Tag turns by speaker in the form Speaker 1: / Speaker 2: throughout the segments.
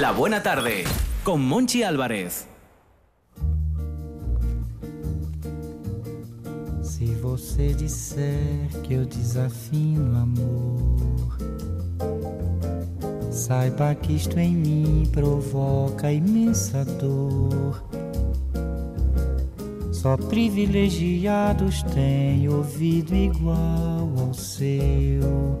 Speaker 1: La Buena Tarde con Monchi Álvarez.
Speaker 2: Se você disser que eu desafino amor, saiba que isto em mim provoca imensa dor. Só privilegiados têm ouvido igual ao seu.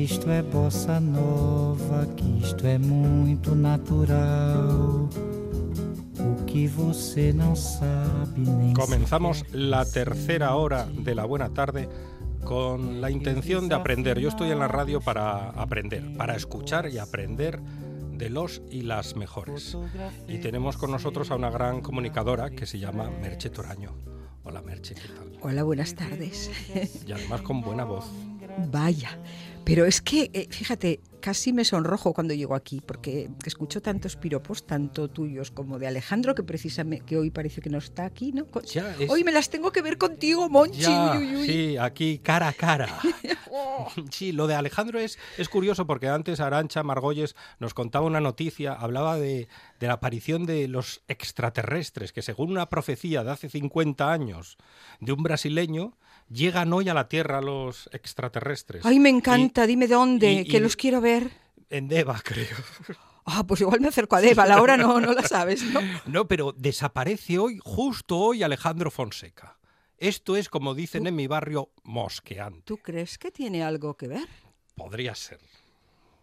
Speaker 2: que isto é bossa nova, que isto é muito natural. O que você não sabe nem
Speaker 3: Comenzamos la tercera hora de la buena tarde con la intención de aprender. Yo estoy en la radio para aprender, para escuchar y aprender de los y las mejores. Y tenemos con nosotros a una gran comunicadora que se llama Merche Toraño. Hola Merche, ¿qué tal?
Speaker 4: Hola, buenas tardes.
Speaker 3: Y además con buena voz.
Speaker 4: Vaya, pero es que, eh, fíjate, casi me sonrojo cuando llego aquí, porque escucho tantos piropos, tanto tuyos como de Alejandro, que precisamente que hoy parece que no está aquí, ¿no?
Speaker 3: Ya es-
Speaker 4: Hoy me las tengo que ver contigo, Monchi.
Speaker 3: Ya,
Speaker 4: uy, uy, uy.
Speaker 3: sí, aquí cara a cara.
Speaker 4: Oh,
Speaker 3: Sí, lo de Alejandro es, es curioso porque antes Arancha Margolles nos contaba una noticia, hablaba de, de la aparición de los extraterrestres, que según una profecía de hace 50 años de un brasileño, llegan hoy a la Tierra los extraterrestres.
Speaker 4: Ay, me encanta, dime dónde,
Speaker 3: y-
Speaker 4: que
Speaker 3: y-
Speaker 4: los quiero ver.
Speaker 3: En Deva, creo.
Speaker 4: Ah, pues igual me acerco a Deva, la hora no, no la sabes, ¿no?
Speaker 3: No, pero desaparece hoy, justo hoy, Alejandro Fonseca. Esto es, como dicen en mi barrio, mosqueante.
Speaker 4: ¿Tú crees que tiene algo que ver?
Speaker 3: Podría ser.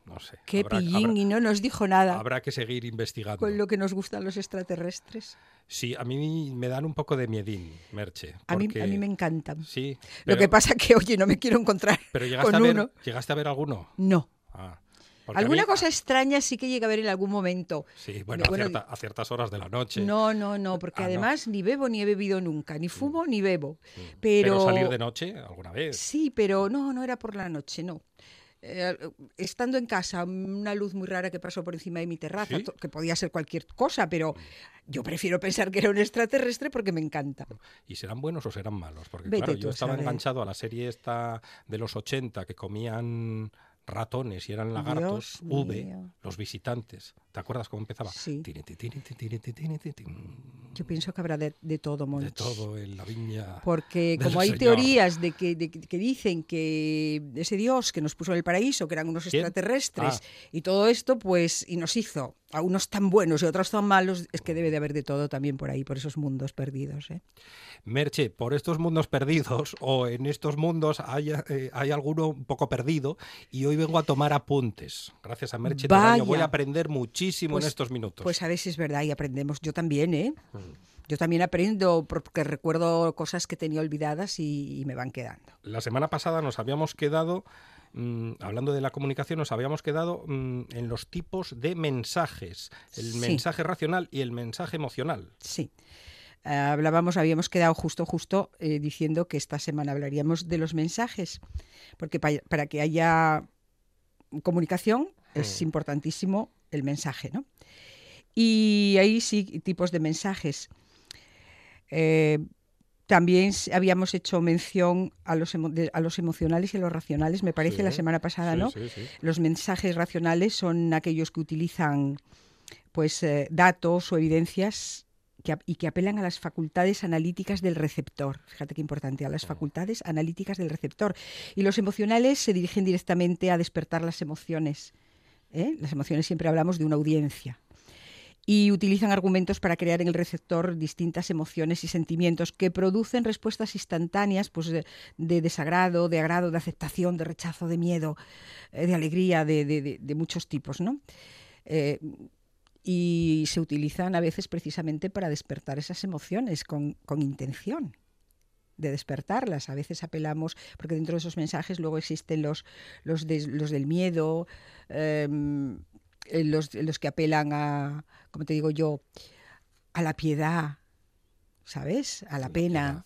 Speaker 3: No sé.
Speaker 4: Qué
Speaker 3: habrá-
Speaker 4: pillín
Speaker 3: habrá-
Speaker 4: y no nos dijo nada
Speaker 3: Habrá que seguir investigando.
Speaker 4: con lo que nos gustan los extraterrestres.
Speaker 3: Sí, a mí me dan un poco de miedín, Merche.
Speaker 4: A mí, a mí me encantan.
Speaker 3: Sí.
Speaker 4: Lo
Speaker 3: pero-
Speaker 4: que pasa que, oye, no me quiero encontrar
Speaker 3: Pero llegaste,
Speaker 4: con
Speaker 3: a ver,
Speaker 4: uno.
Speaker 3: ¿llegaste a ver alguno?
Speaker 4: No.
Speaker 3: Ah,
Speaker 4: Alguna
Speaker 3: mí-
Speaker 4: cosa extraña sí que llega a ver en algún momento.
Speaker 3: Sí, bueno, a,
Speaker 4: bueno,
Speaker 3: cierta- a ciertas horas de la noche.
Speaker 4: No, no, no, porque
Speaker 3: Ah, no.
Speaker 4: además ni bebo ni he bebido nunca, ni fumo ni bebo.
Speaker 3: Mm.
Speaker 4: Pero,
Speaker 3: salir de noche alguna vez.
Speaker 4: Sí, pero no, no era por la noche, no. Eh, estando en casa, una luz muy rara que pasó por encima de mi terraza, que podía ser cualquier cosa, pero yo prefiero pensar que era un extraterrestre porque me encanta.
Speaker 3: ¿Y serán buenos o serán malos? Porque
Speaker 4: Vete
Speaker 3: claro, yo estaba
Speaker 4: saber.
Speaker 3: enganchado a la serie esta de los 80 que comían ratones y eran lagartos,
Speaker 4: Dios
Speaker 3: V,
Speaker 4: mío.
Speaker 3: los visitantes. ¿Te acuerdas cómo empezaba?
Speaker 4: Sí. Yo pienso que habrá de, de todo, Monchi.
Speaker 3: De todo en la viña.
Speaker 4: Porque como hay
Speaker 3: Señor.
Speaker 4: teorías de que, de que- dicen que ese Dios que nos puso en el paraíso, que eran unos
Speaker 3: ¿Quién?
Speaker 4: extraterrestres,
Speaker 3: Ah.
Speaker 4: y todo esto, pues, y nos hizo a unos tan buenos y otros tan malos, es que debe de haber de todo también por ahí, por esos mundos perdidos. ¿eh?
Speaker 3: Merche, por estos mundos perdidos o en estos mundos hay, eh, hay alguno un poco perdido y hoy vengo a tomar apuntes. Gracias a Merche voy a aprender muchísimo
Speaker 4: Pues-
Speaker 3: en estos minutos.
Speaker 4: Pues a veces es verdad y aprendemos. Yo también, ¿eh?
Speaker 3: Mm.
Speaker 4: Yo también aprendo porque recuerdo cosas que tenía olvidadas y, y me van quedando.
Speaker 3: La semana pasada nos habíamos quedado, mm, hablando de la comunicación, nos habíamos quedado mm, en los tipos de mensajes, el
Speaker 4: Sí.
Speaker 3: mensaje racional y el mensaje emocional.
Speaker 4: Sí. Eh, hablábamos, habíamos quedado justo, justo eh, diciendo que esta semana hablaríamos de los mensajes, porque pa- para que haya comunicación es
Speaker 3: Mm.
Speaker 4: importantísimo el mensaje, ¿no? Y ahí sí, tipos de mensajes. Eh, también habíamos hecho mención a los, emo- de- a los emocionales y a los racionales, me parece,
Speaker 3: Sí,
Speaker 4: la semana pasada,
Speaker 3: Sí,
Speaker 4: ¿no?
Speaker 3: sí.
Speaker 4: Los mensajes racionales son aquellos que utilizan pues eh, datos o evidencias que, y que apelan a las facultades analíticas del receptor. Fíjate qué importante, a las facultades analíticas del receptor. Y los emocionales se dirigen directamente a despertar las emociones. ¿eh? Las emociones siempre hablamos de una audiencia. Y utilizan argumentos para crear en el receptor distintas emociones y sentimientos que producen respuestas instantáneas pues, de, de desagrado, de agrado, de aceptación, de rechazo, de miedo, eh, de alegría, de, de- de- de muchos tipos, ¿no? Eh, y se utilizan a veces precisamente para despertar esas emociones con, con intención de despertarlas. A veces apelamos, porque dentro de esos mensajes luego existen los, los, de- los del miedo, em, eh, los, los que apelan a, como te digo yo, a la piedad, ¿sabes? A la pena.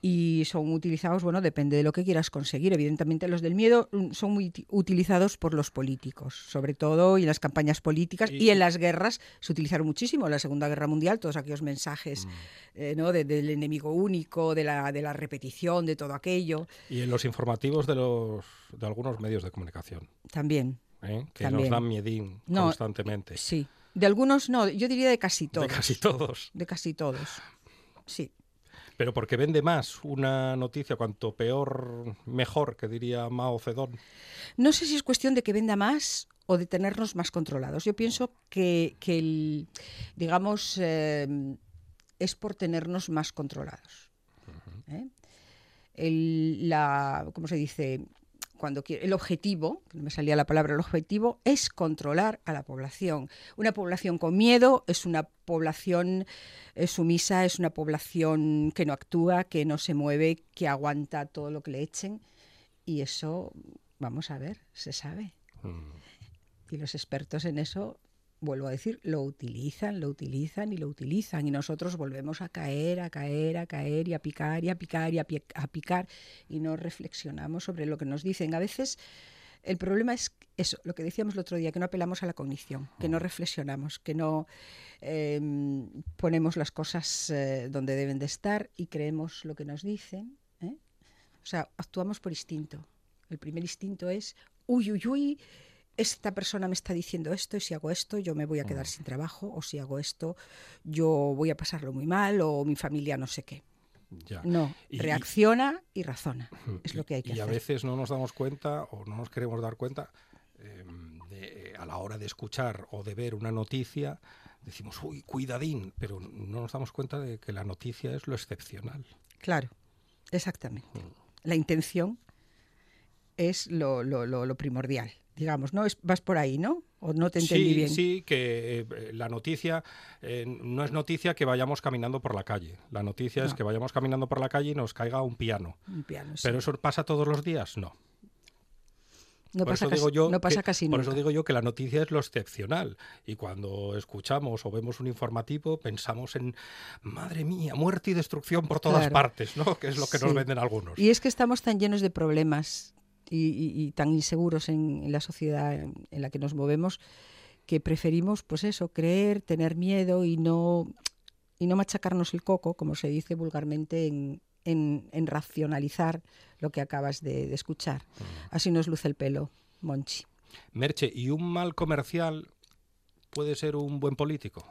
Speaker 4: Y son utilizados, bueno, depende de lo que quieras conseguir. Evidentemente los del miedo mm, son muy uti- utilizados por los políticos, sobre todo y en las campañas políticas y,
Speaker 3: Y-
Speaker 4: en las guerras se utilizaron muchísimo. En la Segunda Guerra Mundial, todos aquellos mensajes eh, ¿no? de- del enemigo único, de la, de la repetición, de todo aquello,
Speaker 3: Y en los informativos de, los, de algunos medios de comunicación,
Speaker 4: también.
Speaker 3: ¿eh? que
Speaker 4: También.
Speaker 3: nos dan miedín
Speaker 4: No,
Speaker 3: constantemente.
Speaker 4: Sí. De algunos no, yo diría de casi todos.
Speaker 3: De casi todos.
Speaker 4: De casi todos. Sí.
Speaker 3: Pero porque vende más una noticia, cuanto peor, mejor, que diría Mao Zedong.
Speaker 4: No sé si es cuestión de que venda más o de tenernos más controlados. Yo pienso que, que el, digamos, eh, es por tenernos más controlados. ¿eh? El, la, ¿Cómo se dice? Cuando quiere- el objetivo, que no me salía la palabra, el objetivo es controlar a la población. Una población con miedo es una población eh, sumisa, es una población que no actúa, que no se mueve, que aguanta todo lo que le echen. Y eso, vamos a ver, se sabe. Y los expertos en eso, vuelvo a decir, lo utilizan, lo utilizan y lo utilizan. Y nosotros volvemos a caer, a caer, a caer y a picar y a picar y a, pi- a picar. Y no reflexionamos sobre lo que nos dicen. A veces el problema es eso, lo que decíamos el otro día, que no apelamos a la cognición, que no reflexionamos, que no eh, ponemos las cosas eh, donde deben de estar y creemos lo que nos dicen. ¿eh? O sea, actuamos por instinto. El primer instinto es, uy, uy, uy, esta persona me está diciendo esto y si hago esto yo me voy a quedar sin trabajo o si hago esto yo voy a pasarlo muy mal o mi familia no sé qué.
Speaker 3: Ya.
Speaker 4: No,
Speaker 3: Y- y-
Speaker 4: reacciona y razona. Es lo que hay que
Speaker 3: y a
Speaker 4: hacer.
Speaker 3: veces no nos damos cuenta o no nos queremos dar cuenta eh, de- a la hora de escuchar o de ver una noticia decimos uy cuidadín pero no nos damos cuenta de que la noticia es lo excepcional
Speaker 4: Claro, exactamente. La intención es lo, lo- lo- lo primordial, digamos, ¿no? Es, vas por ahí, ¿no? O no te entendí
Speaker 3: sí
Speaker 4: bien.
Speaker 3: sí que eh, la noticia eh, no es noticia que vayamos caminando por la calle la noticia es
Speaker 4: No.
Speaker 3: que vayamos caminando por la calle y nos caiga un piano
Speaker 4: Un piano, sí.
Speaker 3: pero eso pasa todos los días no
Speaker 4: no
Speaker 3: por
Speaker 4: pasa,
Speaker 3: eso
Speaker 4: casi,
Speaker 3: digo yo
Speaker 4: no pasa
Speaker 3: que,
Speaker 4: casi
Speaker 3: por
Speaker 4: nunca.
Speaker 3: eso digo yo que la noticia es lo excepcional y cuando escuchamos o vemos un informativo pensamos en madre mía muerte y destrucción por todas
Speaker 4: Claro.
Speaker 3: partes no que es lo que nos venden algunos
Speaker 4: Y es que estamos tan llenos de problemas y, y- y tan inseguros en, en la sociedad en, la que nos movemos que preferimos, pues eso, creer, tener miedo y no, y no machacarnos el coco, como se dice vulgarmente, en, en- en racionalizar lo que acabas de, de escuchar. Así nos luce el pelo, Monchi.
Speaker 3: Merche y un mal comercial puede ser un buen político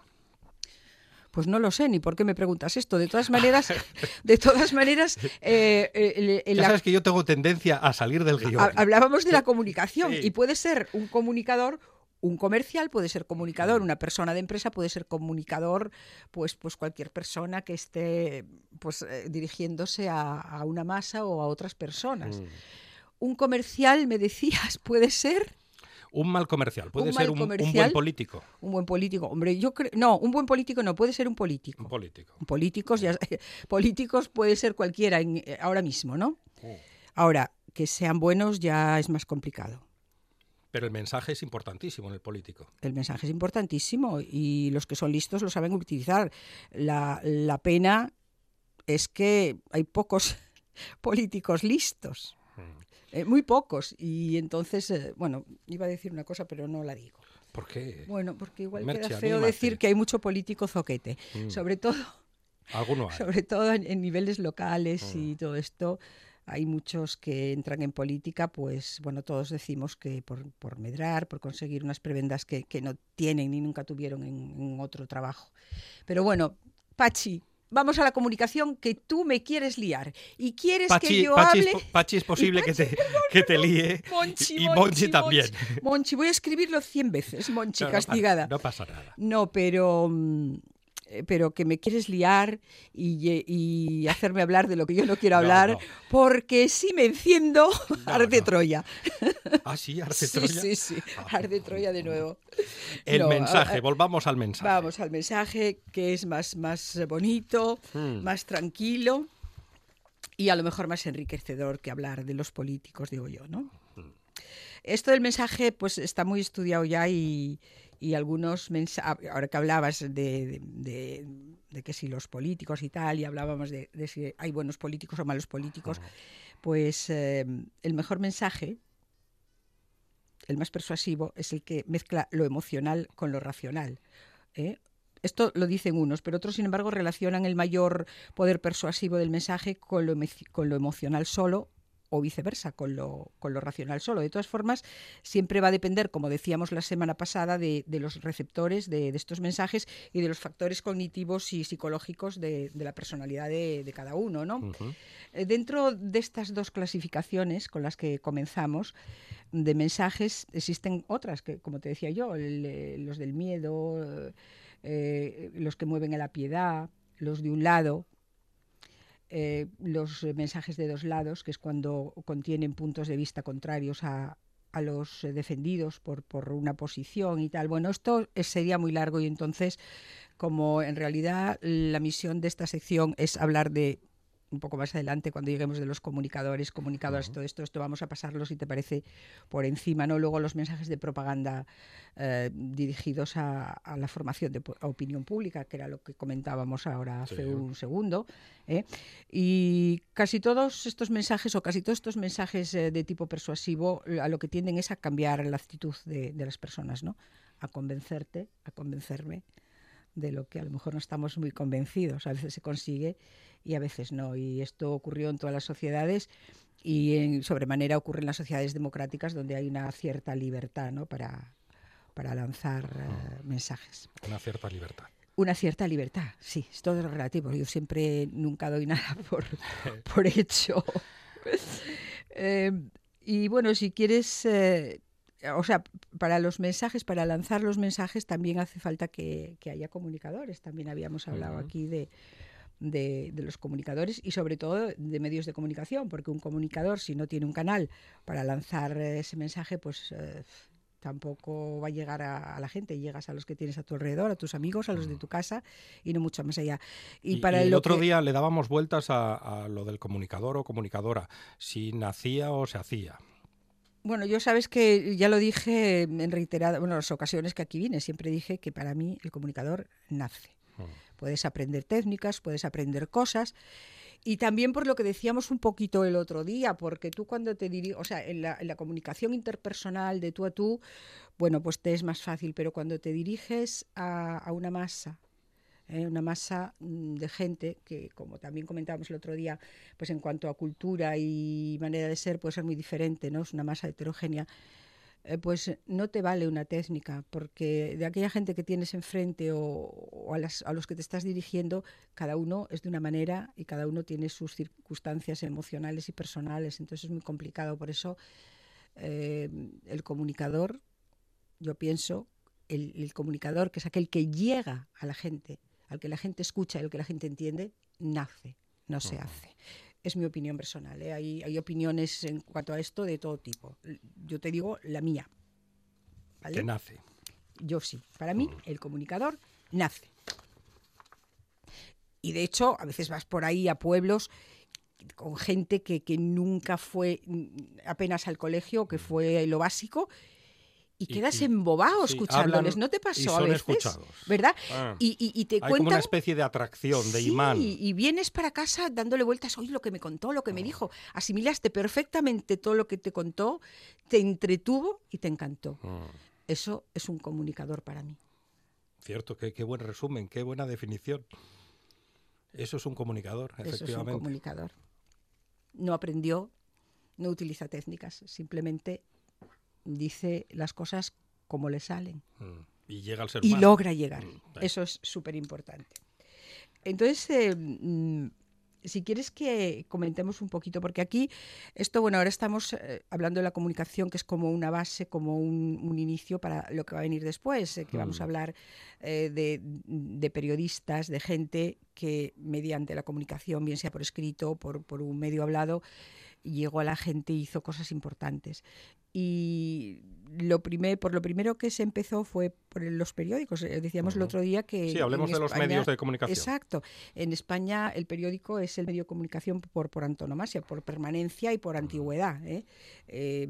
Speaker 4: Pues no lo sé, ni por qué me preguntas esto. De todas maneras, de todas maneras, eh, eh,
Speaker 3: ya
Speaker 4: la-
Speaker 3: sabes que yo tengo tendencia a salir del guion
Speaker 4: Ha- Hablábamos de la comunicación
Speaker 3: Sí.
Speaker 4: y puede ser un comunicador, un comercial puede ser comunicador, una persona de empresa puede ser comunicador, pues, pues cualquier persona que esté pues, eh, dirigiéndose a, a una masa o a otras personas.
Speaker 3: Mm.
Speaker 4: Un comercial, me decías, puede ser
Speaker 3: un mal comercial puede
Speaker 4: Un
Speaker 3: ser un, un buen político
Speaker 4: un buen político. Hombre, yo creo, no, un buen político no, puede ser un político.
Speaker 3: un político
Speaker 4: Políticos, ya, políticos puede ser cualquiera en- eh, ahora mismo, ¿no?
Speaker 3: Oh.
Speaker 4: Ahora, que sean buenos ya es más complicado.
Speaker 3: pero el mensaje es importantísimo en el político
Speaker 4: El mensaje es importantísimo y los que son listos lo saben utilizar. La, la pena es que hay pocos políticos listos, eh, muy pocos. Y entonces, eh, bueno, iba a decir una cosa, pero no la digo.
Speaker 3: ¿por qué?
Speaker 4: Bueno, porque igual
Speaker 3: Merche,
Speaker 4: queda feo
Speaker 3: anímate.
Speaker 4: decir que hay mucho político zoquete,
Speaker 3: Mm.
Speaker 4: sobre todo,
Speaker 3: alguno hay
Speaker 4: sobre todo en, en niveles locales
Speaker 3: Mm.
Speaker 4: y todo esto. Hay muchos que entran en política, pues bueno, todos decimos que por, por medrar, por conseguir unas prebendas que, que no tienen ni nunca tuvieron en, en otro trabajo. Pero bueno, Pachi, vamos a la comunicación que tú me quieres liar y quieres que yo
Speaker 3: Pachi
Speaker 4: hable.
Speaker 3: Pachi es posible que te, que te líe
Speaker 4: Monchi,
Speaker 3: y Monchi también.
Speaker 4: Monchi. Monchi, voy a escribirlo 100 veces, Monchi,
Speaker 3: No, no pasa-
Speaker 4: castigada.
Speaker 3: No pasa nada.
Speaker 4: No, pero, mm, pero que me quieres liar y, hacerme hablar de lo que yo no quiero hablar,
Speaker 3: no.
Speaker 4: porque si me enciendo,
Speaker 3: No,
Speaker 4: arde. Troya.
Speaker 3: Ah, sí, Arce
Speaker 4: Sí,
Speaker 3: Troya.
Speaker 4: sí, sí,
Speaker 3: Ah.
Speaker 4: arde Troya de nuevo.
Speaker 3: El mensaje, volvamos al mensaje.
Speaker 4: Vamos al mensaje que es más, más bonito,
Speaker 3: Hmm.
Speaker 4: más tranquilo y a lo mejor más enriquecedor que hablar de los políticos, digo yo, ¿no?
Speaker 3: Hmm.
Speaker 4: Esto del mensaje pues está muy estudiado ya y, y algunos mensajes, ahora que hablabas de, de, de, que si los políticos y tal, y hablábamos de, si hay buenos políticos o malos políticos, pues eh, el mejor mensaje, el más persuasivo, es el que mezcla lo emocional con lo racional. ¿eh? Esto lo dicen unos, pero otros, sin embargo, relacionan el mayor poder persuasivo del mensaje con lo, con lo emocional solo o viceversa, con lo, con lo racional solo. De todas formas, siempre va a depender, como decíamos la semana pasada, de, los receptores de, estos mensajes y de los factores cognitivos y psicológicos de, la personalidad de, cada uno. ¿no? Eh, dentro de estas dos clasificaciones con las que comenzamos, de mensajes, existen otras, que como te decía yo, eh, los del miedo, eh, los que mueven a la piedad, los de un lado, eh, los mensajes de dos lados, que es cuando contienen puntos de vista contrarios a, a los defendidos por, por, una posición y tal. Bueno, esto sería muy largo y entonces, como en realidad la misión de esta sección es hablar de un poco más adelante cuando lleguemos de los comunicadores, comunicadores, todo esto, esto vamos a pasarlo si te parece por encima, ¿no? Luego los mensajes de propaganda eh, dirigidos a, la formación de opinión pública, que era lo que comentábamos ahora hace un segundo, ¿eh? y casi todos estos mensajes o casi todos estos mensajes eh, de tipo persuasivo a lo que tienden es a cambiar la actitud de, de las personas, ¿no? A convencerte, a convencerme de lo que a lo mejor no estamos muy convencidos. A veces se consigue y a veces no. Y esto ocurrió en todas las sociedades y en sobremanera ocurre en las sociedades democráticas donde hay una cierta libertad ¿no? para, para lanzar eh, mensajes.
Speaker 3: Una cierta libertad.
Speaker 4: Una cierta libertad, sí, es todo relativo. Yo siempre nunca doy nada por, por hecho. Eh, y bueno, si quieres, eh, o sea, para los mensajes, para lanzar los mensajes también hace falta que, haya comunicadores. También habíamos hablado aquí de, de, los comunicadores y sobre todo de medios de comunicación, porque un comunicador si no tiene un canal para lanzar ese mensaje, pues eh, tampoco va a llegar a, la gente. Llegas a los que tienes a tu alrededor, a tus amigos, a los de tu casa y no mucho más allá.
Speaker 3: Y, para el otro día le dábamos vueltas a, a lo del comunicador o comunicadora, si nacía o se hacía.
Speaker 4: Bueno, yo sabes que ya lo dije en reiteradas, bueno, las ocasiones que aquí vine, siempre dije que para mí el comunicador nace. Mm. Puedes aprender técnicas, puedes aprender cosas. Y también por lo que decíamos un poquito el otro día, porque tú cuando te diriges, o sea, en la, en la, comunicación interpersonal de tú a tú, bueno, pues te es más fácil, pero cuando te diriges a, a una masa, ¿eh? una masa mm, de gente que, como también comentábamos el otro día, pues en cuanto a cultura y manera de ser puede ser muy diferente, ¿no? Es una masa heterogénea. Eh, pues no te vale una técnica, porque de aquella gente que tienes enfrente o, a, las, a, los que te estás dirigiendo, cada uno es de una manera y cada uno tiene sus circunstancias emocionales y personales, entonces es muy complicado. Por eso eh, el comunicador, yo pienso, el, el, comunicador, que es aquel que llega a la gente, al que la gente escucha y al que la gente entiende, nace, no se hace. Es mi opinión personal. ¿eh? Hay, hay, opiniones en cuanto a esto de todo tipo. Yo te digo la mía.
Speaker 3: ¿vale? Que nace.
Speaker 4: Yo sí. Para mí, el comunicador nace. Y de hecho, a veces vas por ahí a pueblos con gente que, que nunca fue apenas al colegio, que fue lo básico, y, quedas embobado escuchándoles. ¿No te pasó a veces? Escuchados. ¿Verdad? Ah. y, te
Speaker 3: Hay como una especie de atracción, de imán.
Speaker 4: Y vienes para casa dándole vueltas, oye, lo que me contó, lo que me ah. dijo. Asimilaste perfectamente todo lo que te contó, te entretuvo y te encantó. Ah. Eso es un comunicador para mí.
Speaker 3: Cierto, qué, qué, buen resumen, qué buena definición. Eso es un comunicador, efectivamente. Eso es un
Speaker 4: comunicador. No aprendió, no utiliza técnicas, simplemente dice las cosas como le salen.
Speaker 3: Mm. Y llega al ser
Speaker 4: Y logra llegar. Mm, Eso es súper importante. Entonces, eh, mm, si quieres que comentemos un poquito, porque aquí, esto, bueno, ahora estamos eh, hablando de la comunicación, que es como una base, como un, inicio para lo que va a venir después, eh, que vamos a hablar de, de, periodistas, de gente que mediante la comunicación, bien sea por escrito, por, por un medio hablado, llegó a la gente y hizo cosas importantes. Y lo primer, por lo primero que se empezó fue por los periódicos. Eh, decíamos el otro día que...
Speaker 3: Sí, hablemos de los medios de comunicación.
Speaker 4: Exacto. En España el periódico es el medio de comunicación por, por antonomasia, por permanencia y por antigüedad. ¿eh? Eh,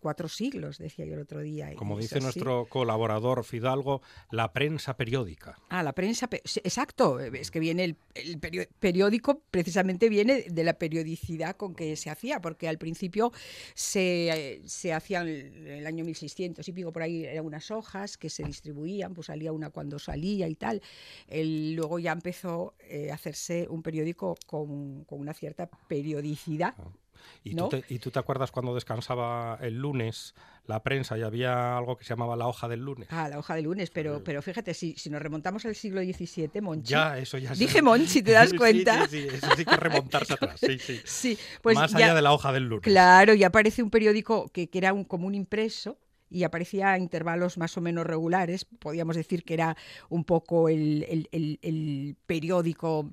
Speaker 4: cuatro siglos, decía yo el otro día.
Speaker 3: Como dice nuestro colaborador Fidalgo, la prensa periódica.
Speaker 4: Ah, la prensa... exacto. Es que viene el, el periódico, precisamente viene de la periodicidad con que se hacía, porque al principio se, se hacían en el año 1600 y pico por ahí eran unas hojas que se distribuían, pues salía una cuando salía y tal. luego ya empezó eh, a hacerse un periódico con, una cierta periodicidad. Ah.
Speaker 3: ¿Y, tú te, ¿Y, tú te, acuerdas cuando descansaba el lunes la prensa y había algo que se llamaba la hoja del lunes?
Speaker 4: Ah, la hoja del lunes, pero, pero fíjate, si, si nos remontamos al siglo XVII, Monchi.
Speaker 3: Ya, eso ya
Speaker 4: Dije Monchi, ¿te das cuenta?
Speaker 3: sí, sí, sí, eso sí que remontarse atrás, sí, sí.
Speaker 4: sí pues
Speaker 3: Más allá de la hoja del lunes.
Speaker 4: Claro, y aparece un periódico que, que era un, como un impreso y aparecía a intervalos más o menos regulares. Podríamos decir que era un poco el, periódico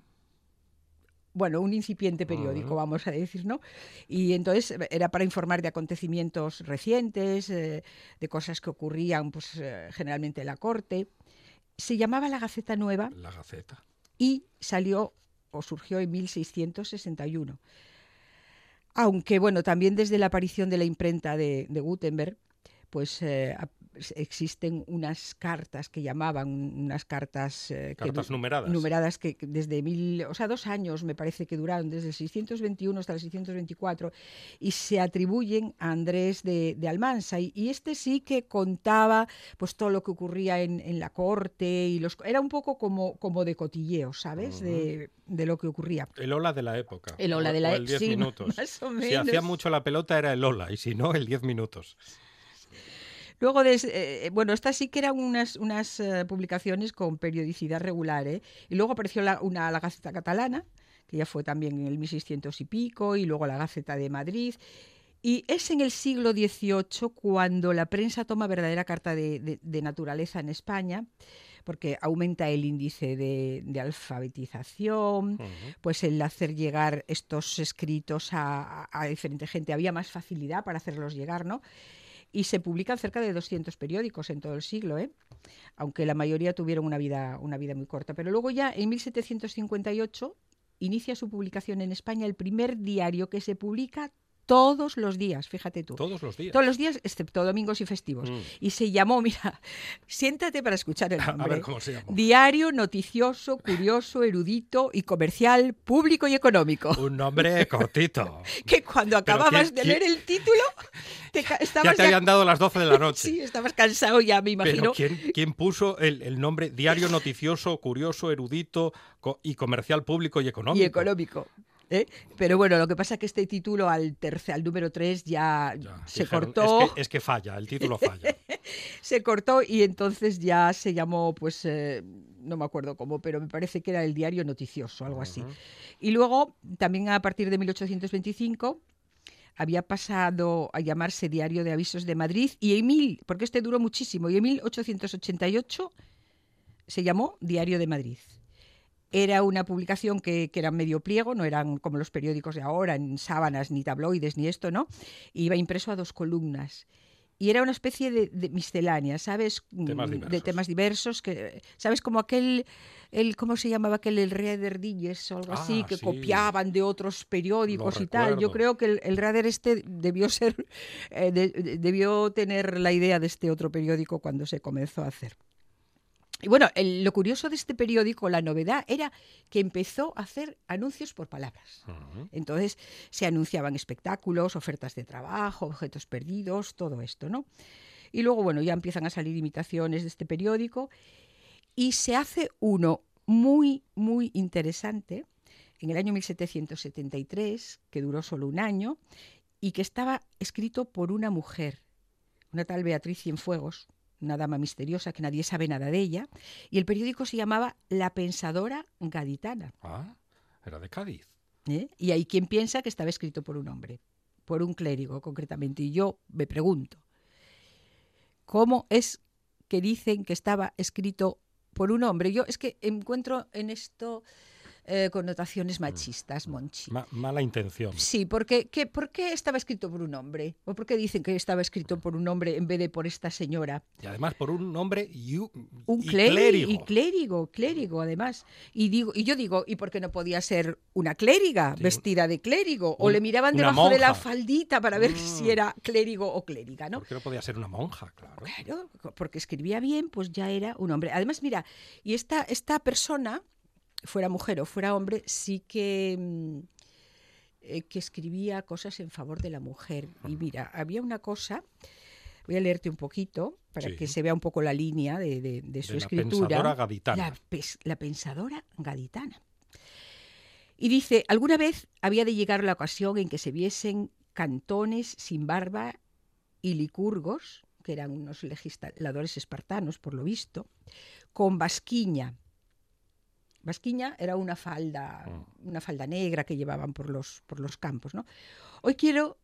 Speaker 4: bueno, un incipiente periódico, vamos a decir, ¿no? Y entonces era para informar de acontecimientos recientes, eh, de cosas que ocurrían, pues eh, generalmente en la corte. Se llamaba La Gaceta Nueva.
Speaker 3: La Gaceta.
Speaker 4: Y salió o surgió en 1661. Aunque, bueno, también desde la aparición de la imprenta de Gutenberg, pues eh, existen unas cartas que llamaban unas cartas,
Speaker 3: eh, cartas numeradas.
Speaker 4: numeradas que desde mil o sea dos años me parece que duraron desde el 621 hasta el 624 y se atribuyen a Andrés de, Almansa. Y, este sí que contaba pues todo lo que ocurría en, la corte y los era un poco como como de cotilleo sabes de, lo que ocurría.
Speaker 3: El ola de la época.
Speaker 4: El ola de la
Speaker 3: época sí, minutos.
Speaker 4: más o menos.
Speaker 3: si hacía mucho la pelota era el ola y si no el 10 minutos
Speaker 4: Luego, de, eh, bueno, estas sí que eran unas, unas eh, publicaciones con periodicidad regular. ¿eh? Y luego apareció la, una, la Gaceta Catalana, que ya fue también en el 1600 y pico, y luego la Gaceta de Madrid. Y es en el siglo XVIII cuando la prensa toma verdadera carta de, naturaleza en España porque aumenta el índice de, alfabetización, pues el hacer llegar estos escritos a, a, diferente gente, había más facilidad para hacerlos llegar, ¿no? Y se publican cerca de 200 periódicos en todo el siglo, ¿eh? aunque la mayoría tuvieron una vida, una vida muy corta. Pero luego ya en 1758 inicia su publicación en España el primer diario que se publica todos los días, fíjate tú.
Speaker 3: Todos los días.
Speaker 4: Todos los días, excepto domingos y festivos. Mm. Y se llamó, mira, siéntate para escuchar el nombre.
Speaker 3: A ver cómo se llama.
Speaker 4: Diario noticioso, curioso, erudito y comercial, público y económico.
Speaker 3: Un nombre cortito.
Speaker 4: que cuando acababas de leer el título, te, estabas
Speaker 3: ya te habían dado las 12 de la noche.
Speaker 4: sí, estabas cansado ya, me imagino.
Speaker 3: Pero ¿quién, puso el, el, nombre Diario noticioso, curioso, erudito y comercial, público y económico?
Speaker 4: Y económico. ¿Eh? Pero bueno, lo que pasa es que este título al, tercer, al número 3 ya, se cortó.
Speaker 3: Es que, falla, el título falla.
Speaker 4: se cortó y entonces ya se llamó, pues, eh, no me acuerdo cómo, pero me parece que era el diario noticioso, algo así. Y luego, también a partir de 1825 había pasado a llamarse Diario de Avisos de Madrid y en mil, porque este duró muchísimo, y en 1888 se llamó Diario de Madrid. Era una publicación que, era medio pliego, no eran como los periódicos de ahora, en sábanas, ni tabloides, ni esto, ¿no? Iba impreso a dos columnas y era una especie de, miscelánea, ¿sabes?
Speaker 3: Mm,
Speaker 4: de temas diversos, que, ¿sabes? Como aquel, el, ¿cómo se llamaba aquel? El Reader Digest o algo así,
Speaker 3: ah,
Speaker 4: que copiaban de otros periódicos y tal. Yo creo que el, el Reader este debió ser, eh, debió tener la idea de este otro periódico cuando se comenzó a hacer. Y bueno, lo curioso de este periódico, la novedad, era que empezó a hacer anuncios por palabras. Entonces se anunciaban espectáculos, ofertas de trabajo, objetos perdidos, todo esto, ¿no? Y luego, bueno, ya empiezan a salir imitaciones de este periódico y se hace uno muy, muy interesante en el año 1773, que duró solo un año, y que estaba escrito por una mujer, una tal Beatriz Cienfuegos, una dama misteriosa que nadie sabe nada de ella, y el periódico se llamaba La Pensadora Gaditana.
Speaker 3: Ah, era de Cádiz.
Speaker 4: ¿Eh? Y hay quien piensa que estaba escrito por un hombre, por un clérigo concretamente. Y yo me pregunto, ¿cómo es que dicen que estaba escrito por un hombre? Yo es que encuentro en esto eh, connotaciones machistas, Monchi.
Speaker 3: Ma- mala intención.
Speaker 4: Sí, porque ¿qué, ¿por qué estaba escrito por un hombre? ¿O por qué dicen que estaba escrito por un hombre en vez de por esta señora?
Speaker 3: Y además por un hombre y,
Speaker 4: Un
Speaker 3: y
Speaker 4: clérigo,
Speaker 3: clérigo.
Speaker 4: y clérigo, clérigo además. Y digo, y yo digo, ¿y por qué no podía ser una clériga
Speaker 3: Sí,
Speaker 4: vestida de clérigo? o le miraban debajo de la faldita para ver
Speaker 3: Mm.
Speaker 4: si era clérigo o clériga, ¿no?
Speaker 3: ¿Por qué no podía ser una monja? Claro.
Speaker 4: Claro, porque escribía bien, pues ya era un hombre. Además, mira, y esta, esta persona, fuera mujer o fuera hombre, sí que, mm, eh, que escribía cosas en favor de la mujer. Y mira, había una cosa, voy a leerte un poquito para
Speaker 3: Sí.
Speaker 4: que se vea un poco la línea de, de- de su
Speaker 3: De la
Speaker 4: escritura.
Speaker 3: pensadora gaditana.
Speaker 4: La, pes- la pensadora gaditana. Y dice, alguna vez había de llegar la ocasión en que se viesen cantones sin barba y licurgos, que eran unos legisladores espartanos, por lo visto, con basquiña. Basquiña era una falda, una falda negra que llevaban por los, por los campos. ¿no? Hoy quiero,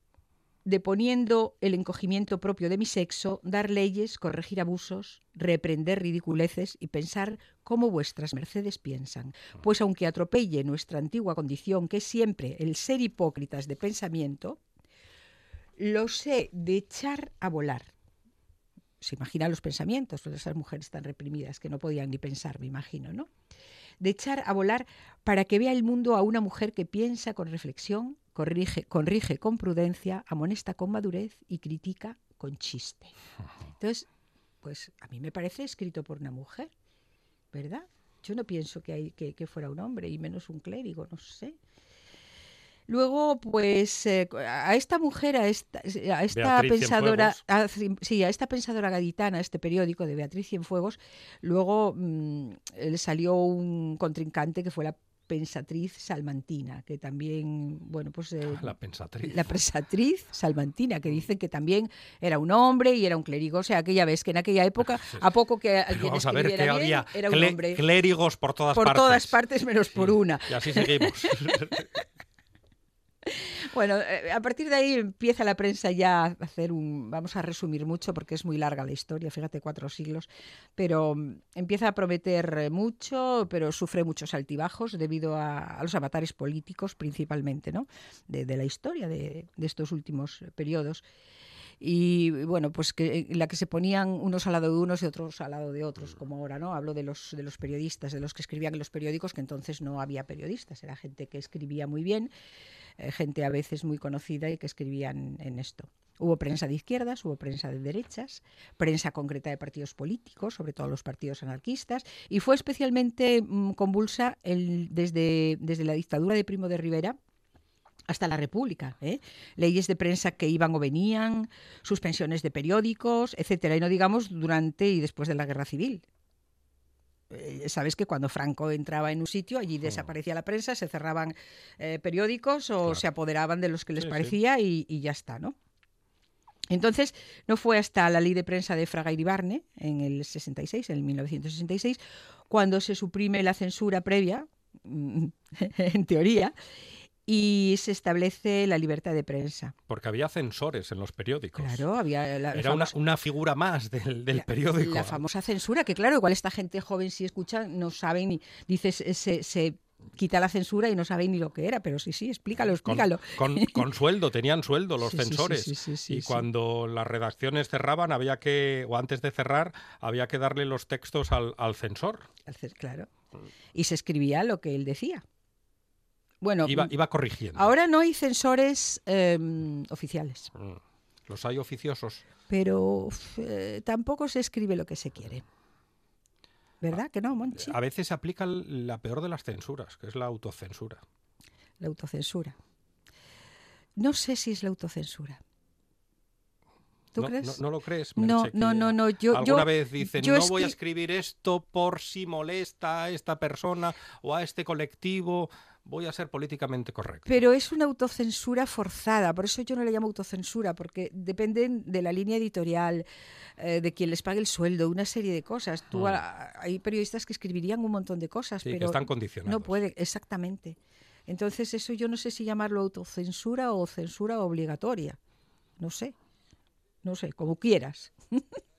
Speaker 4: deponiendo el encogimiento propio de mi sexo, dar leyes, corregir abusos, reprender ridiculeces y pensar como vuestras mercedes piensan. Pues aunque atropelle nuestra antigua condición, que es siempre el ser hipócritas de pensamiento, lo sé de echar a volar. Se imagina los pensamientos de esas mujeres tan reprimidas que no podían ni pensar, me imagino, ¿no? De echar a volar para que vea el mundo a una mujer que piensa con reflexión, corrige, corrige con prudencia, amonesta con madurez y critica con chiste. Entonces, pues a mí me parece escrito por una mujer, ¿verdad? Yo no pienso que, hay, que, que fuera un hombre, y menos un clérigo, no sé. Luego, pues eh, a esta mujer, a esta, a esta pensadora, a, sí, a esta pensadora gaditana, este periódico de Beatriz Cienfuegos, luego mm, le salió un contrincante que fue la pensatriz salmantina, que también, bueno, pues eh,
Speaker 3: La pensatriz.
Speaker 4: la pensatriz salmantina, que dicen que también era un hombre y era un clérigo. O sea, aquella vez que en aquella época, a poco que alguien
Speaker 3: vamos a ver que
Speaker 4: bien,
Speaker 3: había
Speaker 4: era un hombre.
Speaker 3: clérigos por todas
Speaker 4: Por
Speaker 3: partes.
Speaker 4: todas partes menos por una.
Speaker 3: Y así seguimos.
Speaker 4: Bueno, eh, a partir de ahí empieza la prensa ya a hacer un. Vamos a resumir mucho porque es muy larga la historia, fíjate, cuatro siglos. Pero mm, empieza a prometer mucho, pero sufre muchos altibajos debido a, los avatares políticos, principalmente, ¿no? De, la historia de, de estos últimos periodos. Y bueno, pues que en la que se ponían unos al lado de unos y otros al lado de otros, como ahora, ¿no? Hablo de los, de los periodistas, de los que escribían en los periódicos, que entonces no había periodistas, era gente que escribía muy bien, eh, gente a veces muy conocida y que escribían en esto. Hubo prensa de izquierdas, hubo prensa de derechas, prensa concreta de partidos políticos, sobre todo los partidos anarquistas, y fue especialmente mm, convulsa desde, desde la dictadura de Primo de Rivera hasta la República. ¿eh? Leyes de prensa que iban o venían, suspensiones de periódicos, etcétera. Y no digamos durante y después de la Guerra Civil. Eh, Sabes que cuando Franco entraba en un sitio, allí desaparecía la prensa, se cerraban eh, periódicos o
Speaker 3: Claro.
Speaker 4: se apoderaban de los que les
Speaker 3: Sí, sí.
Speaker 4: parecía y, y ya está, ¿no? Entonces, no fue hasta la ley de prensa de Fraga Iribarne, en el 66, en el 1966, cuando se suprime la censura previa, en teoría, y se establece la libertad de prensa.
Speaker 3: Porque había censores en los periódicos.
Speaker 4: Claro, había la,
Speaker 3: Era una,
Speaker 4: famosa-
Speaker 3: una figura más del, del
Speaker 4: la-
Speaker 3: periódico.
Speaker 4: la famosa censura, que claro, igual esta gente joven si escucha no saben ni dices se, se quita la censura y no saben ni lo que era, pero sí, sí, explícalo, explícalo.
Speaker 3: con- con sueldo, tenían sueldo los
Speaker 4: Sí,
Speaker 3: censores.
Speaker 4: sí, sí, sí,
Speaker 3: y cuando las redacciones cerraban, había que, o antes de cerrar, había que darle los textos al, al censor.
Speaker 4: Claro. Y se escribía lo que él decía. Bueno,
Speaker 3: Iba, iba corrigiendo.
Speaker 4: ahora no hay censores eh, oficiales,
Speaker 3: Mm. Los hay oficiosos.
Speaker 4: pero eh, tampoco se escribe lo que se quiere. ¿Verdad que no, Monchi?
Speaker 3: A veces se aplica la peor de las censuras, que es la autocensura.
Speaker 4: La autocensura. No sé si es la autocensura. ¿Tú
Speaker 3: ¿No,
Speaker 4: crees?
Speaker 3: no- no lo crees?
Speaker 4: No,
Speaker 3: Merche,
Speaker 4: no, no, no, yo-
Speaker 3: alguna
Speaker 4: yo-
Speaker 3: vez dicen,
Speaker 4: yo
Speaker 3: no voy a escribir esto por si molesta a esta persona o a este colectivo, voy a ser políticamente correcto.
Speaker 4: Pero es una autocensura forzada, por eso yo no le llamo autocensura, porque dependen de la línea editorial, eh, de quien les pague el sueldo, una serie de cosas. Tú,
Speaker 3: Mm.
Speaker 4: a- hay periodistas que escribirían un montón de cosas,
Speaker 3: Sí, que
Speaker 4: pero
Speaker 3: están condicionados.
Speaker 4: no puede, exactamente. Entonces eso yo no sé si llamarlo autocensura o censura obligatoria. No sé. No sé, como quieras.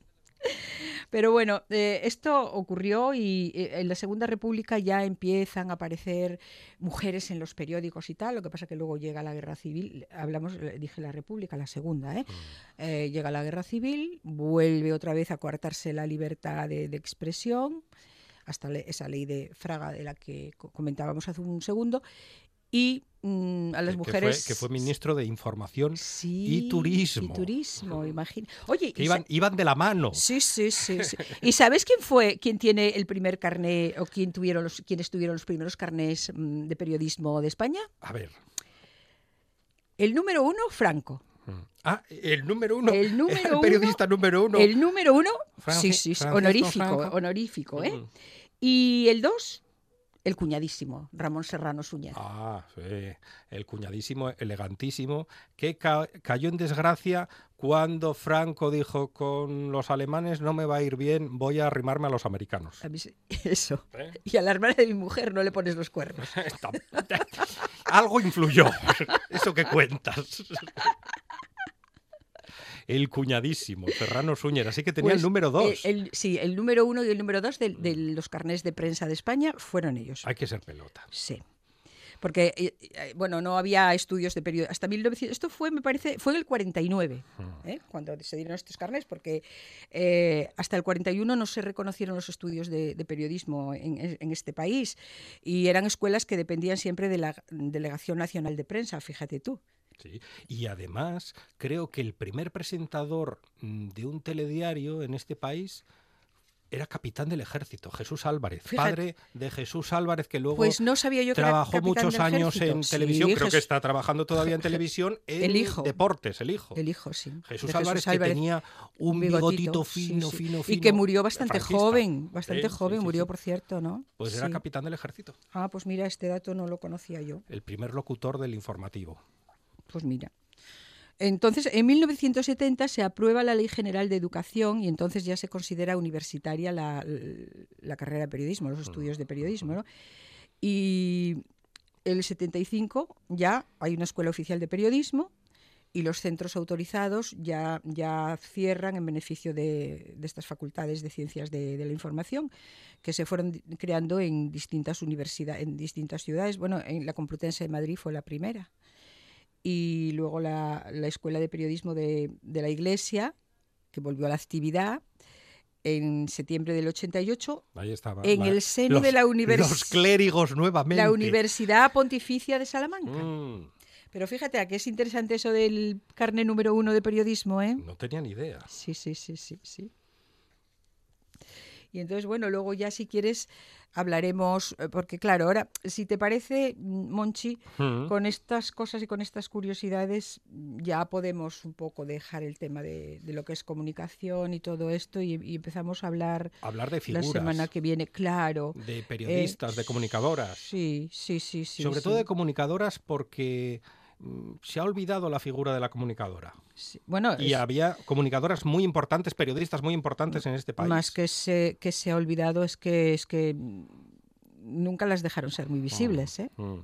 Speaker 4: Pero bueno, eh, esto ocurrió y eh, en la Segunda República ya empiezan a aparecer mujeres en los periódicos y tal. Lo que pasa que luego llega la Guerra Civil. Hablamos, dije la República, la Segunda, ¿eh? Eh, llega la Guerra Civil, vuelve otra vez a coartarse la libertad de, de expresión hasta le- esa ley de Fraga de la que co- comentábamos hace un segundo, y mm, a las
Speaker 3: Que-
Speaker 4: mujeres...
Speaker 3: Que fue, que fue ministro de Información
Speaker 4: Sí,
Speaker 3: y Turismo.
Speaker 4: Y turismo, imagina. Oye,
Speaker 3: que iban, iban de la mano.
Speaker 4: Sí, sí, sí, sí. ¿Y sabes quién fue, quién tiene el primer carné o quién tuvieron los, quiénes tuvieron los primeros carnés mm, de periodismo de España?
Speaker 3: A ver.
Speaker 4: El número uno, Franco.
Speaker 3: Ah, el número uno.
Speaker 4: El número
Speaker 3: el periodista número uno.
Speaker 4: El número uno,
Speaker 3: Franci-
Speaker 4: sí, sí, honorífico,
Speaker 3: Franco.
Speaker 4: honorífico, ¿eh?
Speaker 3: Mm.
Speaker 4: Y el dos, el cuñadísimo, Ramón Serrano Suñer.
Speaker 3: Ah, sí. El cuñadísimo, elegantísimo, que ca- cayó en desgracia cuando Franco dijo con los alemanes no me va a ir bien, voy a arrimarme a los americanos.
Speaker 4: A mí sí- Eso.
Speaker 3: ¿Eh?
Speaker 4: Y a la hermana de mi mujer no le pones los cuernos.
Speaker 3: Algo influyó, eso que cuentas. El cuñadísimo, Serrano Suñer, así que tenía
Speaker 4: Pues,
Speaker 3: el número dos.
Speaker 4: el- el- sí, el número uno y el número dos de, de los carnés de prensa de España fueron ellos.
Speaker 3: Hay que ser pelota.
Speaker 4: Sí. Porque, eh, eh, bueno, no había estudios de periodismo. Hasta 1900. Esto fue, me parece, fue en el 49, ¿eh? cuando se dieron estos carnés, porque eh, hasta el 41 no se reconocieron los estudios de, de periodismo en, en este país. Y eran escuelas que dependían siempre de la Delegación Nacional de Prensa, fíjate tú.
Speaker 3: Sí. Y además, creo que el primer presentador mm, de un telediario en este país era capitán del ejército, Jesús Álvarez,
Speaker 4: Fíjate.
Speaker 3: padre de Jesús Álvarez, que luego
Speaker 4: Pues no sabía yo
Speaker 3: trabajó muchos años en
Speaker 4: Sí,
Speaker 3: televisión, creo que está trabajando todavía en televisión, en
Speaker 4: El hijo.
Speaker 3: deportes, el hijo.
Speaker 4: El hijo, sí.
Speaker 3: Jesús Álvarez, que tenía un bigotito fino,
Speaker 4: sí.
Speaker 3: fino,
Speaker 4: Y
Speaker 3: fino.
Speaker 4: que murió bastante
Speaker 3: franquista.
Speaker 4: joven, bastante joven, murió, por cierto, ¿no?
Speaker 3: Pues era capitán del ejército,
Speaker 4: Ah, pues mira, este dato no lo conocía yo.
Speaker 3: el primer locutor del informativo.
Speaker 4: Pues mira. Entonces, en 1970 se aprueba la Ley General de Educación y entonces ya se considera universitaria la, la carrera de periodismo, los estudios de periodismo. ¿no? Y el 75 ya hay una escuela oficial de periodismo y los centros autorizados ya, ya cierran en beneficio de, de estas facultades de ciencias de, de la información que se fueron creando en distintas universidades, en distintas ciudades. Bueno, en la Complutense de Madrid fue la primera y luego la, la Escuela de Periodismo de, de la Iglesia, que volvió a la actividad en septiembre del 88,
Speaker 3: Ahí estaba.
Speaker 4: en el seno
Speaker 3: los-
Speaker 4: de la universidad.
Speaker 3: Los clérigos nuevamente.
Speaker 4: La Universidad Pontificia de Salamanca.
Speaker 3: Mm,
Speaker 4: Pero fíjate, a que es interesante eso del carnet número uno de periodismo, ¿eh?
Speaker 3: no tenía ni idea.
Speaker 4: Sí, sí, sí, sí, sí. Y entonces, bueno, luego ya si quieres hablaremos, eh, porque claro, ahora, si te parece, mm, Monchi, con estas cosas y con estas curiosidades mm, ya podemos un poco dejar el tema de, de lo que es comunicación y todo esto y, y empezamos a hablar
Speaker 3: Hablar de
Speaker 4: la
Speaker 3: figuras.
Speaker 4: semana que viene, claro.
Speaker 3: de periodistas, de comunicadoras.
Speaker 4: Sí, sí, sí, sí.
Speaker 3: Sobre
Speaker 4: sí.
Speaker 3: todo de comunicadoras porque se ha olvidado la figura de la comunicadora.
Speaker 4: Sí. Bueno,
Speaker 3: Y
Speaker 4: es-
Speaker 3: había comunicadoras muy importantes, periodistas muy importantes en este país.
Speaker 4: más que se, que se ha olvidado es que es que mm, nunca las dejaron ser muy visibles, ¿eh?
Speaker 3: Mm.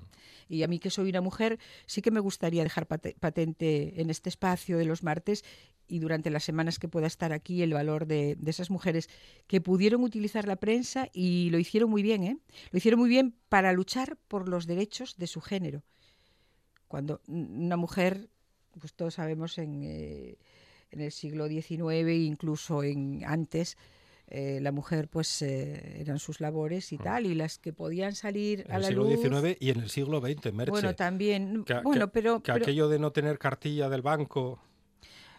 Speaker 4: Y a mí que soy una mujer, sí que me gustaría dejar pate- patente en este espacio de los martes y durante las semanas que pueda estar aquí el valor de, de esas mujeres que pudieron utilizar la prensa y lo hicieron muy bien, ¿eh? Lo hicieron muy bien para luchar por los derechos de su género. Cuando una mujer, pues todos sabemos en, eh, en el siglo XIX e incluso en antes, eh, la mujer pues eh, eran sus labores y tal, y las que podían salir
Speaker 3: En
Speaker 4: a
Speaker 3: el
Speaker 4: la
Speaker 3: siglo
Speaker 4: luz.
Speaker 3: XIX y en el siglo XX, Merche.
Speaker 4: Bueno, también.
Speaker 3: Que-
Speaker 4: bueno,
Speaker 3: que-
Speaker 4: pero.
Speaker 3: que
Speaker 4: pero-
Speaker 3: aquello de no tener cartilla del banco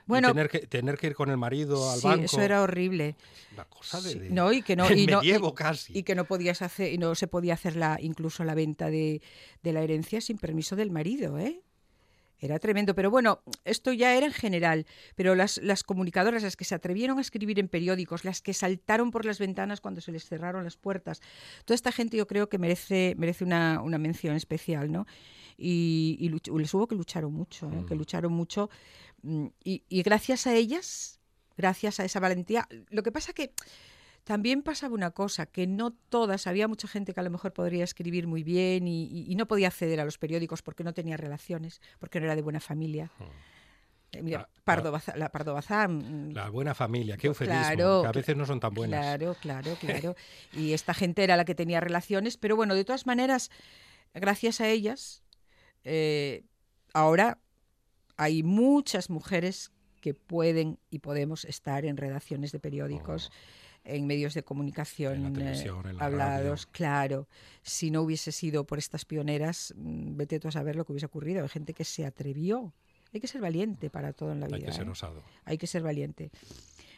Speaker 4: bueno,
Speaker 3: y tener que, tener que ir con el marido al
Speaker 4: sí,
Speaker 3: banco.
Speaker 4: eso era horrible.
Speaker 3: Una cosa de,
Speaker 4: Sí, no, y que no, y no, y-
Speaker 3: casi.
Speaker 4: y que no podías hacer, y no se podía hacer la, incluso la venta de, de la herencia sin permiso del marido, ¿eh? Era tremendo, pero bueno, esto ya era en general. Pero las, las comunicadoras, las que se atrevieron a escribir en periódicos, las que saltaron por las ventanas cuando se les cerraron las puertas, toda esta gente yo creo que merece, merece una, una mención especial, ¿no? Y, y luch- les hubo que lucharon mucho, ¿eh? que lucharon mucho. mm, Y, y gracias a ellas, gracias a esa valentía, lo que pasa que también pasaba una cosa, que no todas, había mucha gente que a lo mejor podría escribir muy bien y, no podía acceder a los periódicos porque no tenía relaciones, porque no era de buena familia. Eh, mira,
Speaker 3: La-
Speaker 4: Pardo Bazán- la Pardo Bazán, mm,
Speaker 3: La buena familia, qué eufemismo,
Speaker 4: Claro,
Speaker 3: que a veces no son tan buenas.
Speaker 4: Claro, claro, claro. Y esta gente era la que tenía relaciones, pero bueno, de todas maneras, gracias a ellas, eh, ahora hay muchas mujeres que pueden y podemos estar en redacciones de periódicos, en medios de comunicación
Speaker 3: En
Speaker 4: eh,
Speaker 3: en la
Speaker 4: hablados,
Speaker 3: radio.
Speaker 4: claro. Si no hubiese sido por estas pioneras, mm, vete tú a saber lo que hubiese ocurrido. Hay gente que se atrevió. Hay que ser valiente para todo en la vida.
Speaker 3: Hay que ser
Speaker 4: ¿eh?
Speaker 3: osado.
Speaker 4: hay que ser valiente.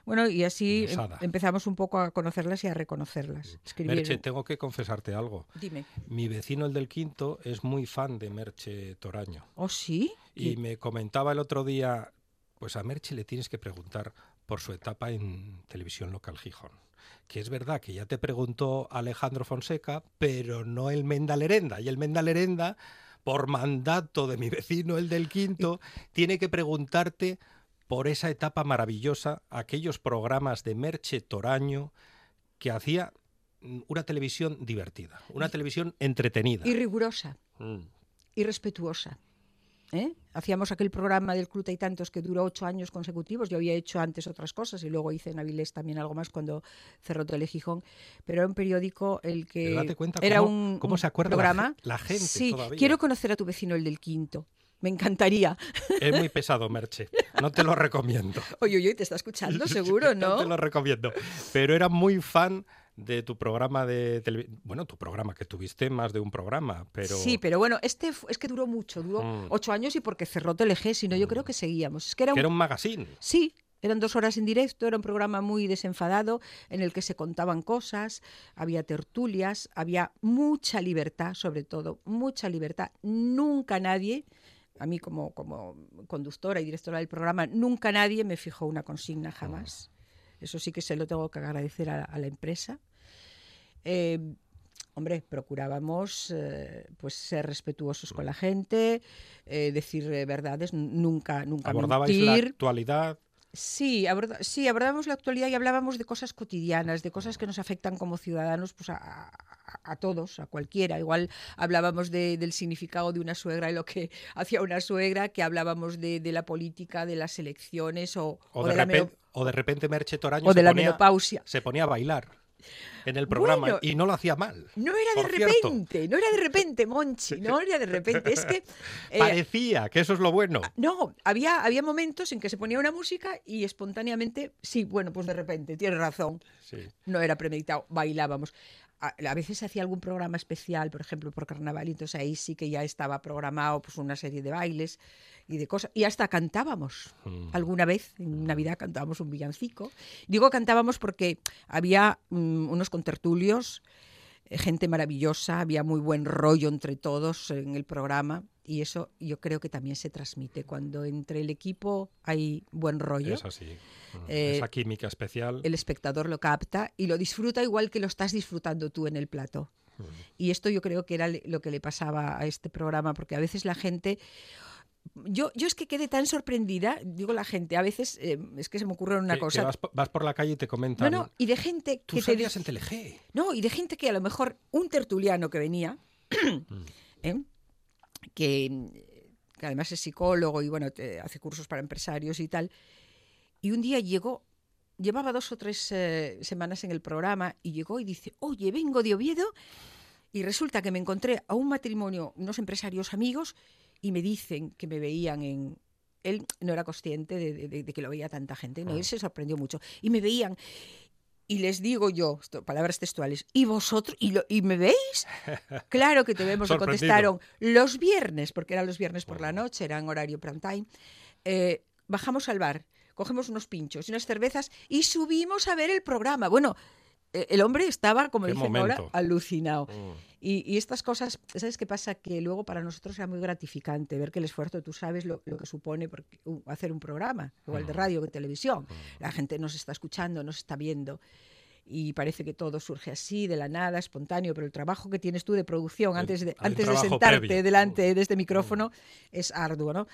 Speaker 4: Bueno, y así em- empezamos un poco a conocerlas y a reconocerlas. Escribir-
Speaker 3: Merche, tengo que confesarte algo.
Speaker 4: Dime.
Speaker 3: Mi vecino, el del quinto, es muy fan de Merche Toraño.
Speaker 4: ¿Oh, sí?
Speaker 3: Y
Speaker 4: ¿Qué-
Speaker 3: me comentaba el otro día, pues a Merche le tienes que preguntar por su etapa en televisión local Gijón. Que es verdad que ya te preguntó Alejandro Fonseca, pero no el Menda Lerenda. Y el Menda Lerenda, por mandato de mi vecino, el del quinto, tiene que preguntarte por esa etapa maravillosa, aquellos programas de Merche Toraño que hacía mm, una televisión divertida, una televisión entretenida.
Speaker 4: Y rigurosa,
Speaker 3: Mm.
Speaker 4: y respetuosa. ¿eh? Hacíamos aquel programa del Cluta y Tantos que duró ocho años consecutivos. Yo había hecho antes otras cosas y luego hice en Avilés también algo más cuando cerró Telegijón. Pero era un periódico el que
Speaker 3: Pero date cuenta
Speaker 4: era
Speaker 3: cómo-
Speaker 4: un,
Speaker 3: cómo se acuerda
Speaker 4: programa.
Speaker 3: la gente
Speaker 4: Sí,
Speaker 3: todavía.
Speaker 4: quiero conocer a tu vecino, el del quinto. Me encantaría.
Speaker 3: Es muy pesado, Merche. No te lo recomiendo.
Speaker 4: Oye, oye, te está escuchando seguro,
Speaker 3: No te
Speaker 4: ¿no?
Speaker 3: lo recomiendo. Pero era muy fan de tu programa de televisión. Bueno, tu programa, que tuviste más de un programa, pero.
Speaker 4: Sí, pero bueno, este es que duró mucho, duró
Speaker 3: Mm.
Speaker 4: ocho años y porque cerró TLG, si no yo creo que seguíamos. Es que era un,
Speaker 3: que era un magazine.
Speaker 4: Sí, eran dos horas en directo, era un programa muy desenfadado en el que se contaban cosas, había tertulias, había mucha libertad, sobre todo, mucha libertad. Nunca nadie, a mí como, como conductora y directora del programa, nunca nadie me fijó una consigna jamás. Eso sí que se lo tengo que agradecer a, a la empresa. Eh, hombre, procurábamos eh, pues ser respetuosos con la gente, eh, decir verdades, nunca, nunca
Speaker 3: Abordabais la
Speaker 4: mentir.
Speaker 3: actualidad.
Speaker 4: Sí, aborda- sí, abordábamos la actualidad y hablábamos de cosas cotidianas, de cosas que nos afectan como ciudadanos pues a, a- a todos, a cualquiera. Igual hablábamos de- del significado de una suegra y lo que hacía una suegra, que hablábamos de, de la política, de las elecciones o,
Speaker 3: O,
Speaker 4: o
Speaker 3: de,
Speaker 4: la
Speaker 3: repente, o de repente Merche Toraño
Speaker 4: o
Speaker 3: se,
Speaker 4: de la
Speaker 3: ponía,
Speaker 4: menopausia.
Speaker 3: se ponía a bailar en el programa
Speaker 4: Bueno,
Speaker 3: y no lo hacía mal.
Speaker 4: No era de
Speaker 3: cierto.
Speaker 4: repente, no era de repente, Monchi, no era de repente. Es que eh,
Speaker 3: Parecía que eso es lo bueno.
Speaker 4: No, había, había momentos en que se ponía una música y espontáneamente, sí, bueno, pues de repente, tienes razón,
Speaker 3: Sí.
Speaker 4: no era premeditado, bailábamos. A, a veces se hacía algún programa especial, por ejemplo, por carnaval, y entonces ahí sí que ya estaba programado pues, una serie de bailes y de cosas. Y hasta cantábamos.
Speaker 3: Mm.
Speaker 4: Alguna vez en Navidad cantábamos un villancico. Digo cantábamos porque había mm, unos contertulios, eh, gente maravillosa, había muy buen rollo entre todos en el programa. Y eso yo creo que también se transmite. Cuando entre el equipo hay buen rollo,
Speaker 3: Es así. Mm.
Speaker 4: Eh,
Speaker 3: Esa química especial.
Speaker 4: el espectador lo capta y lo disfruta igual que lo estás disfrutando tú en el plato. Y esto yo creo que era lo que le pasaba a este programa, porque a veces la gente... Yo, yo es que quedé tan sorprendida, digo la gente, a veces eh, es que se me ocurre una
Speaker 3: que- que
Speaker 4: cosa.
Speaker 3: vas, po- vas por la calle y te
Speaker 4: No,
Speaker 3: comentan.
Speaker 4: no, y de gente
Speaker 3: Tú
Speaker 4: que te
Speaker 3: salías
Speaker 4: dice-
Speaker 3: en
Speaker 4: no, y de gente que a lo mejor un tertuliano que venía, ¿eh? Que, que además es psicólogo y bueno, te- hace cursos para empresarios y tal, y un día llegó, llevaba dos o tres eh, semanas en el programa y llegó y dice, oye, vengo de Oviedo y resulta que me encontré a un matrimonio, unos empresarios amigos, y me dicen que me veían en... Él no era consciente de, de- de- de que lo veía tanta gente, no, él se sorprendió mucho. Y me veían y les digo yo, palabras textuales, ¿y vosotros? ¿Y, lo- y me veis? Claro que te vemos, me contestaron los viernes, porque eran los viernes por la noche, eran horario prime time. eh, bajamos al bar, cogemos unos pinchos y unas cervezas y subimos a ver el programa. Bueno, el hombre estaba, como dicen ahora, alucinado.
Speaker 3: Mm.
Speaker 4: Y, y estas cosas, ¿sabes qué pasa? Que luego para nosotros era muy gratificante ver que el esfuerzo, tú sabes lo, lo que supone porque, uh, hacer un programa, igual de radio que televisión. La gente nos está escuchando, nos está viendo. Y parece que todo surge así, de la nada, espontáneo, pero el trabajo que tienes tú de producción
Speaker 3: El-
Speaker 4: antes de, antes de sentarte
Speaker 3: previo.
Speaker 4: delante de este micrófono es arduo, ¿no?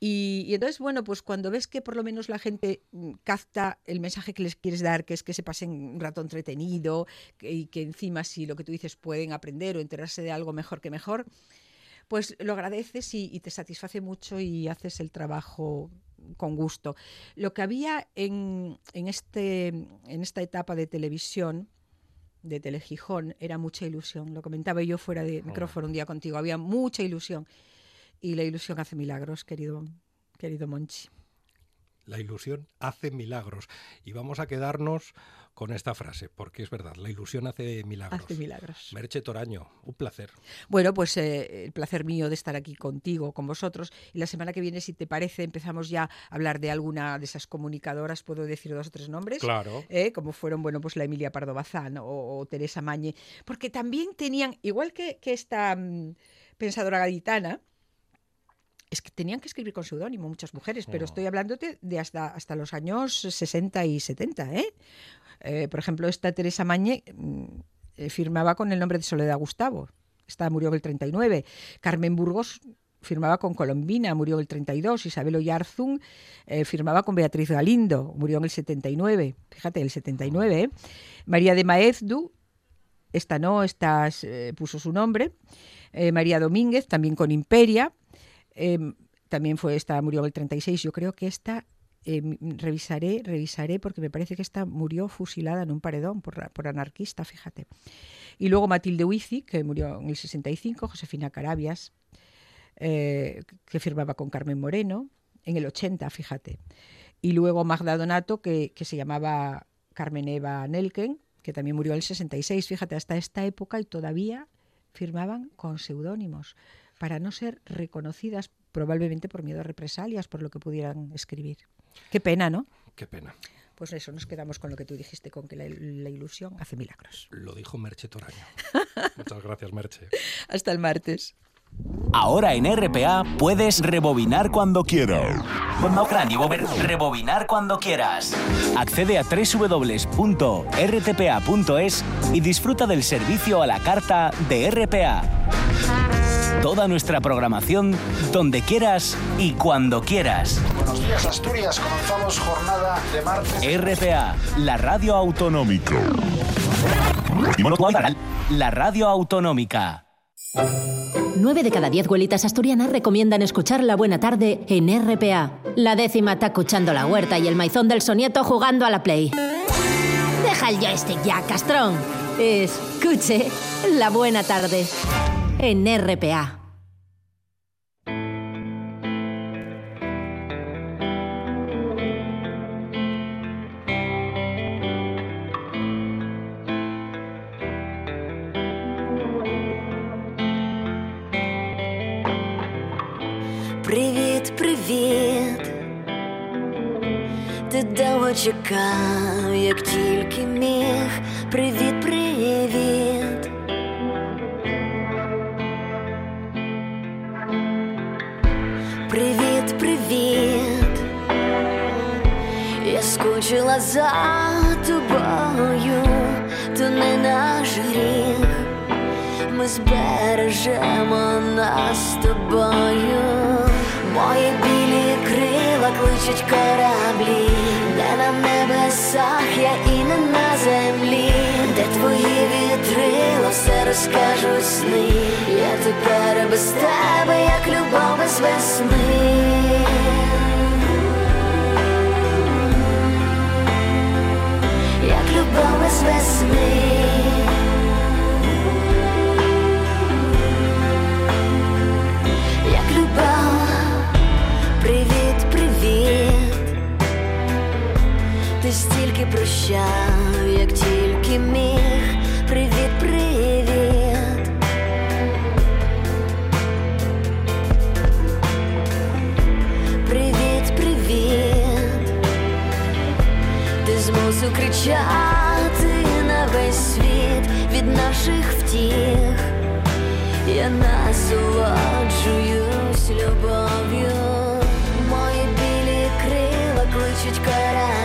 Speaker 4: Y, y entonces, bueno, pues cuando ves que por lo menos la gente mm, capta el mensaje que les quieres dar, que es que se pasen un rato entretenido que- y que encima si lo que tú dices pueden aprender o enterarse de algo mejor que mejor, pues lo agradeces y, y te satisface mucho y haces el trabajo con gusto. Lo que había en, en, este, en esta etapa de televisión, de Telegijón, era mucha ilusión. Lo comentaba yo fuera de micrófono un día contigo. Había mucha ilusión. Y la ilusión hace milagros, querido, querido Monchi.
Speaker 3: La ilusión hace milagros. Y vamos a quedarnos con esta frase, porque es verdad, la ilusión hace milagros.
Speaker 4: Hace milagros.
Speaker 3: Merche Toraño, un placer.
Speaker 4: Bueno, pues eh, el placer mío de estar aquí contigo, con vosotros. Y la semana que viene, si te parece, empezamos ya a hablar de alguna de esas comunicadoras. ¿Puedo decir dos o tres nombres?
Speaker 3: Claro.
Speaker 4: ¿eh? como fueron, bueno, pues la Emilia Pardo Bazán o, o Teresa Mañe, porque también tenían, igual que, que esta mm, pensadora gaditana, es que tenían que escribir con seudónimo muchas mujeres, pero estoy hablándote de hasta, hasta los años 60 y 70, ¿eh? Eh, por ejemplo, esta Teresa Mañe mm, eh, firmaba con el nombre de Soledad Gustavo, esta murió en el 39, Carmen Burgos firmaba con Colombina, murió en el 32, Isabel Oyarzún eh, firmaba con Beatriz Galindo, murió en el 79, fíjate, el 79, ¿eh? María de Maezdu, esta no, esta eh, puso su nombre, María Domínguez, también con Imperia, eh, también fue esta, murió el 36, yo creo que esta, eh, m- revisaré, revisaré, porque me parece que esta murió fusilada en un paredón por, anarquista, fíjate. Y luego Matilde Huizi, que murió en el 65, Josefina Carabias, eh, que firmaba con Carmen Moreno, en el 80, fíjate. Y luego Magda Donato, que, que se llamaba Carmen Eva Nelken, que también murió en el 66, fíjate, hasta esta época y todavía firmaban con seudónimos para no ser reconocidas probablemente por miedo a represalias, por lo que pudieran escribir. Qué pena, ¿no?
Speaker 3: Qué pena.
Speaker 4: Pues eso, nos quedamos con lo que tú dijiste, con que la, la ilusión hace milagros.
Speaker 3: Lo dijo Merche Toraño. Muchas gracias, Merche.
Speaker 4: Hasta el martes.
Speaker 1: Ahora en RPA puedes rebobinar cuando quieras. Rebobinar cuando quieras. Accede a www.rtpa.es y disfruta del servicio a la carta de RPA. Toda nuestra programación donde quieras y cuando quieras.
Speaker 5: Buenos días, Asturias. Comenzamos jornada de martes.
Speaker 1: RPA, la radio autonómica. La radio autonómica.
Speaker 6: Nueve de cada diez güelitas asturianas recomiendan escuchar La Buena Tarde en RPA. La décima está escuchando la huerta y el maizón del sonieto jugando a la Play. Deja el joystick ya, castrón. Escuche La Buena Tarde en RPA.
Speaker 7: Привіт, привіт. Ти довго чекав, як тільки міг. Привіт, привіт. За тобою, то не наш гріх. Ми збережемо нас тобою. Мої білі крила кличуть кораблі, де на небесах я і не на землі, де твої вітрила все розкажуть сни. Я тепер без тебе, як любов без весни. Любов весни. як любов. Привіт, привіт. Ти стільки прощав, як тільки міг. Привіт, привіт. Привіт, привіт. Ти змусив кричати весь світ від наших втіх. Я насолоджуюсь любов'ю. Мої білі крила кличуть кораблі,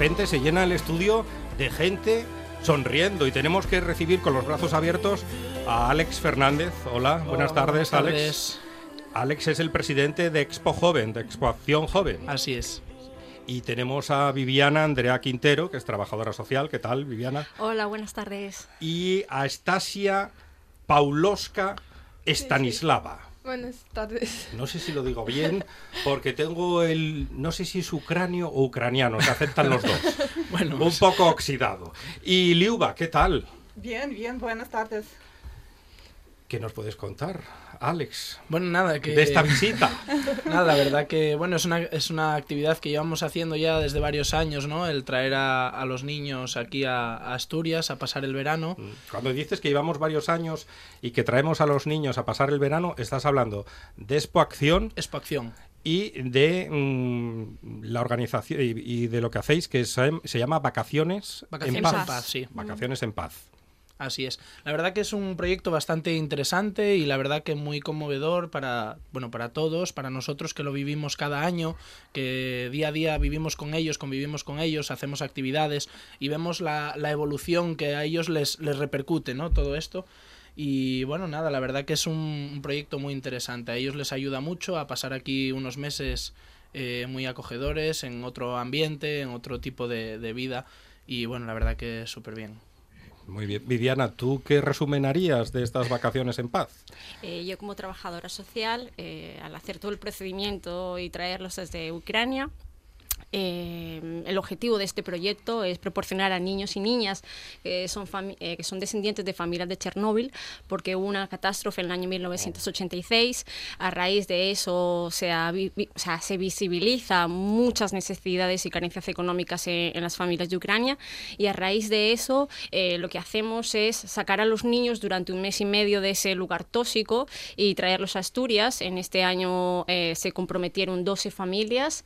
Speaker 3: repente se llena el estudio de gente sonriendo y tenemos que recibir con los brazos abiertos a Alex Fernández. Hola, buenas
Speaker 8: Hola,
Speaker 3: tardes,
Speaker 8: buenas
Speaker 3: Alex.
Speaker 8: tardes.
Speaker 3: Alex es el presidente de Expo Joven, de Expo Acción Joven.
Speaker 8: Así es.
Speaker 3: Y tenemos a Viviana Andrea Quintero, que es trabajadora social. ¿Qué tal, Viviana?
Speaker 9: Hola, buenas tardes.
Speaker 3: Y a Estasia Pauloska Stanislava.
Speaker 10: Buenas tardes.
Speaker 3: No sé si lo digo bien, porque tengo el. No sé si es ucranio o ucraniano, se aceptan los dos.
Speaker 8: Bueno,
Speaker 3: Un poco oxidado. Y Liuba, ¿qué tal?
Speaker 11: Bien, bien, buenas tardes.
Speaker 3: ¿Qué nos puedes contar, Alex,
Speaker 8: bueno, nada, que...
Speaker 3: de esta visita?
Speaker 8: Nada, la verdad que, bueno, es una, es una actividad que llevamos haciendo ya desde varios años, ¿no? El traer a, a los niños aquí a, a Asturias a pasar el verano.
Speaker 3: Cuando dices que llevamos varios años y que traemos a los niños a pasar el verano, estás hablando de Expo Acción
Speaker 8: Expo Acción.
Speaker 3: y de mm, la organización y, y de lo que hacéis que se, se llama Vacaciones,
Speaker 8: Vacaciones
Speaker 3: en Paz.
Speaker 8: en Paz, sí.
Speaker 3: Vacaciones en Paz.
Speaker 8: Así es. La verdad que es un proyecto bastante interesante y la verdad que muy conmovedor para, bueno, para todos, para nosotros que lo vivimos cada año, que día a día vivimos con ellos, convivimos con ellos, hacemos actividades y vemos la, la evolución que a ellos les, les repercute, ¿no? Todo esto. Y bueno, nada, la verdad que es un, proyecto muy interesante. A ellos les ayuda mucho a pasar aquí unos meses eh, muy acogedores, en otro ambiente, en otro tipo de, de vida. Y bueno, la verdad que súper bien.
Speaker 3: Muy bien. Viviana, ¿tú qué resumen harías de estas vacaciones en paz?
Speaker 9: Eh, yo como trabajadora social, eh, al hacer todo el procedimiento y traerlos desde Ucrania, eh, el objetivo de este proyecto es proporcionar a niños y niñas que son, eh, que son descendientes de familias de Chernóbil, porque hubo una catástrofe en el año 1986. A raíz de eso se, ha vi- o sea, se visibiliza muchas necesidades y carencias económicas en, en las familias de Ucrania. Y a raíz de eso, eh, lo que hacemos es sacar a los niños durante un mes y medio de ese lugar tóxico y traerlos a Asturias. En este año eh, se comprometieron 12 familias.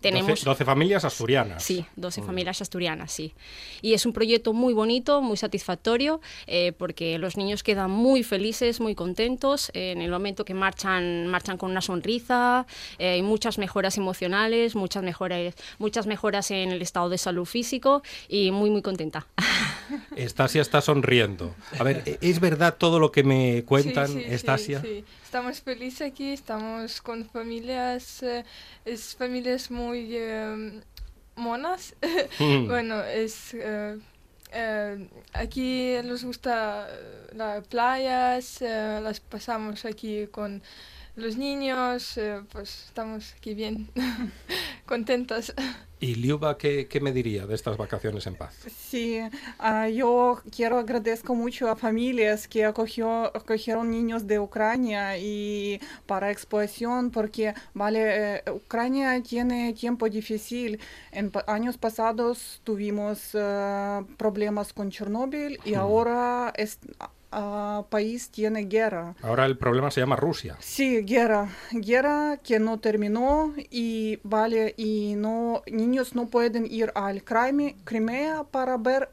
Speaker 9: Tenemos
Speaker 3: 12, 12 familias asturianas.
Speaker 9: Sí, 12 familias asturianas, sí. Y es un proyecto muy bonito, muy satisfactorio, eh, porque los niños quedan muy felices, muy contentos eh, en el momento que marchan, marchan con una sonrisa, eh, hay muchas mejoras emocionales, muchas mejoras, muchas mejoras en el estado de salud físico y muy, muy contenta.
Speaker 3: Estasia está sonriendo. A ver, ¿e- ¿es verdad todo lo que me cuentan,
Speaker 10: Sí, sí, sí,
Speaker 3: Estasia?
Speaker 10: sí. Estamos felices aquí, estamos con familias, eh, es familias muy eh, monas.
Speaker 3: Mm.
Speaker 10: bueno, es eh, eh, aquí nos gusta las playas, eh, las pasamos aquí con los niños, eh, pues estamos aquí bien, contentas.
Speaker 3: ¿Y Liuba qué, qué me diría de estas vacaciones en paz?
Speaker 11: Sí, ah, yo quiero agradezco mucho a familias que acogió, acogieron niños de Ucrania y para exposición porque, vale, eh, Ucrania tiene tiempo difícil. En años pasados tuvimos eh, problemas con Chernóbil y ahora es ah, país tiene guerra.
Speaker 3: Ahora el problema se llama Rusia.
Speaker 11: Sí, guerra, guerra que no terminó y vale, y no, niños no pueden ir al Crime- Crimea para ver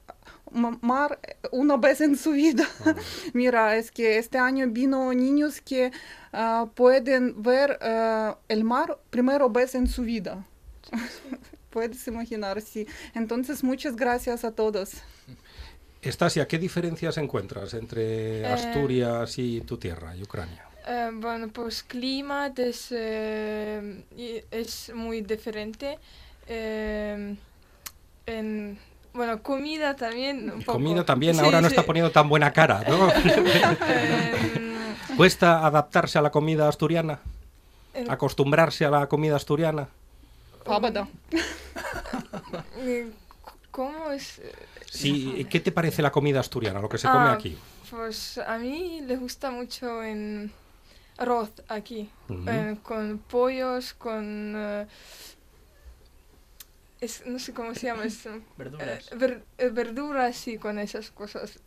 Speaker 11: ma- mar una vez en su vida. Mira, es que este año vino niños que ah, pueden ver ah, el mar primera vez en su vida. Puedes imaginar, sí. Entonces, muchas gracias a todos.
Speaker 3: Estasia, ¿qué diferencias encuentras entre
Speaker 10: eh,
Speaker 3: Asturias y tu tierra y Ucrania?
Speaker 10: Eh, bueno, pues clima eh, es muy diferente. Bueno, comida también.
Speaker 3: Comida también, ahora no está poniendo tan buena cara, ¿no?
Speaker 10: Em,
Speaker 3: ¿Cuesta adaptarse a la comida asturiana? ¿Acostumbrarse a la comida asturiana?
Speaker 10: ¿Cómo es?
Speaker 3: Sí, ¿qué te parece la comida asturiana, lo que se come
Speaker 10: Ah,
Speaker 3: aquí?
Speaker 10: Pues a mí le gusta mucho en arroz aquí, eh, con pollos, con... eh, es, no sé cómo se llama. es, eh,
Speaker 8: Verduras.
Speaker 10: ver- eh, verduras y con esas cosas.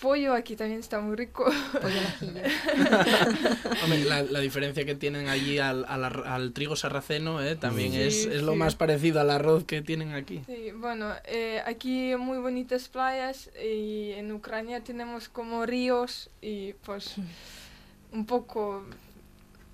Speaker 10: Pollo aquí también está muy rico.
Speaker 9: Pollo.
Speaker 8: Hombre, la, la diferencia que tienen allí al, al, ar- al trigo sarraceno eh, también
Speaker 10: Sí,
Speaker 8: es, es lo más parecido al arroz que tienen aquí.
Speaker 10: Sí, bueno, eh, aquí muy bonitas playas y en Ucrania tenemos como ríos y pues un poco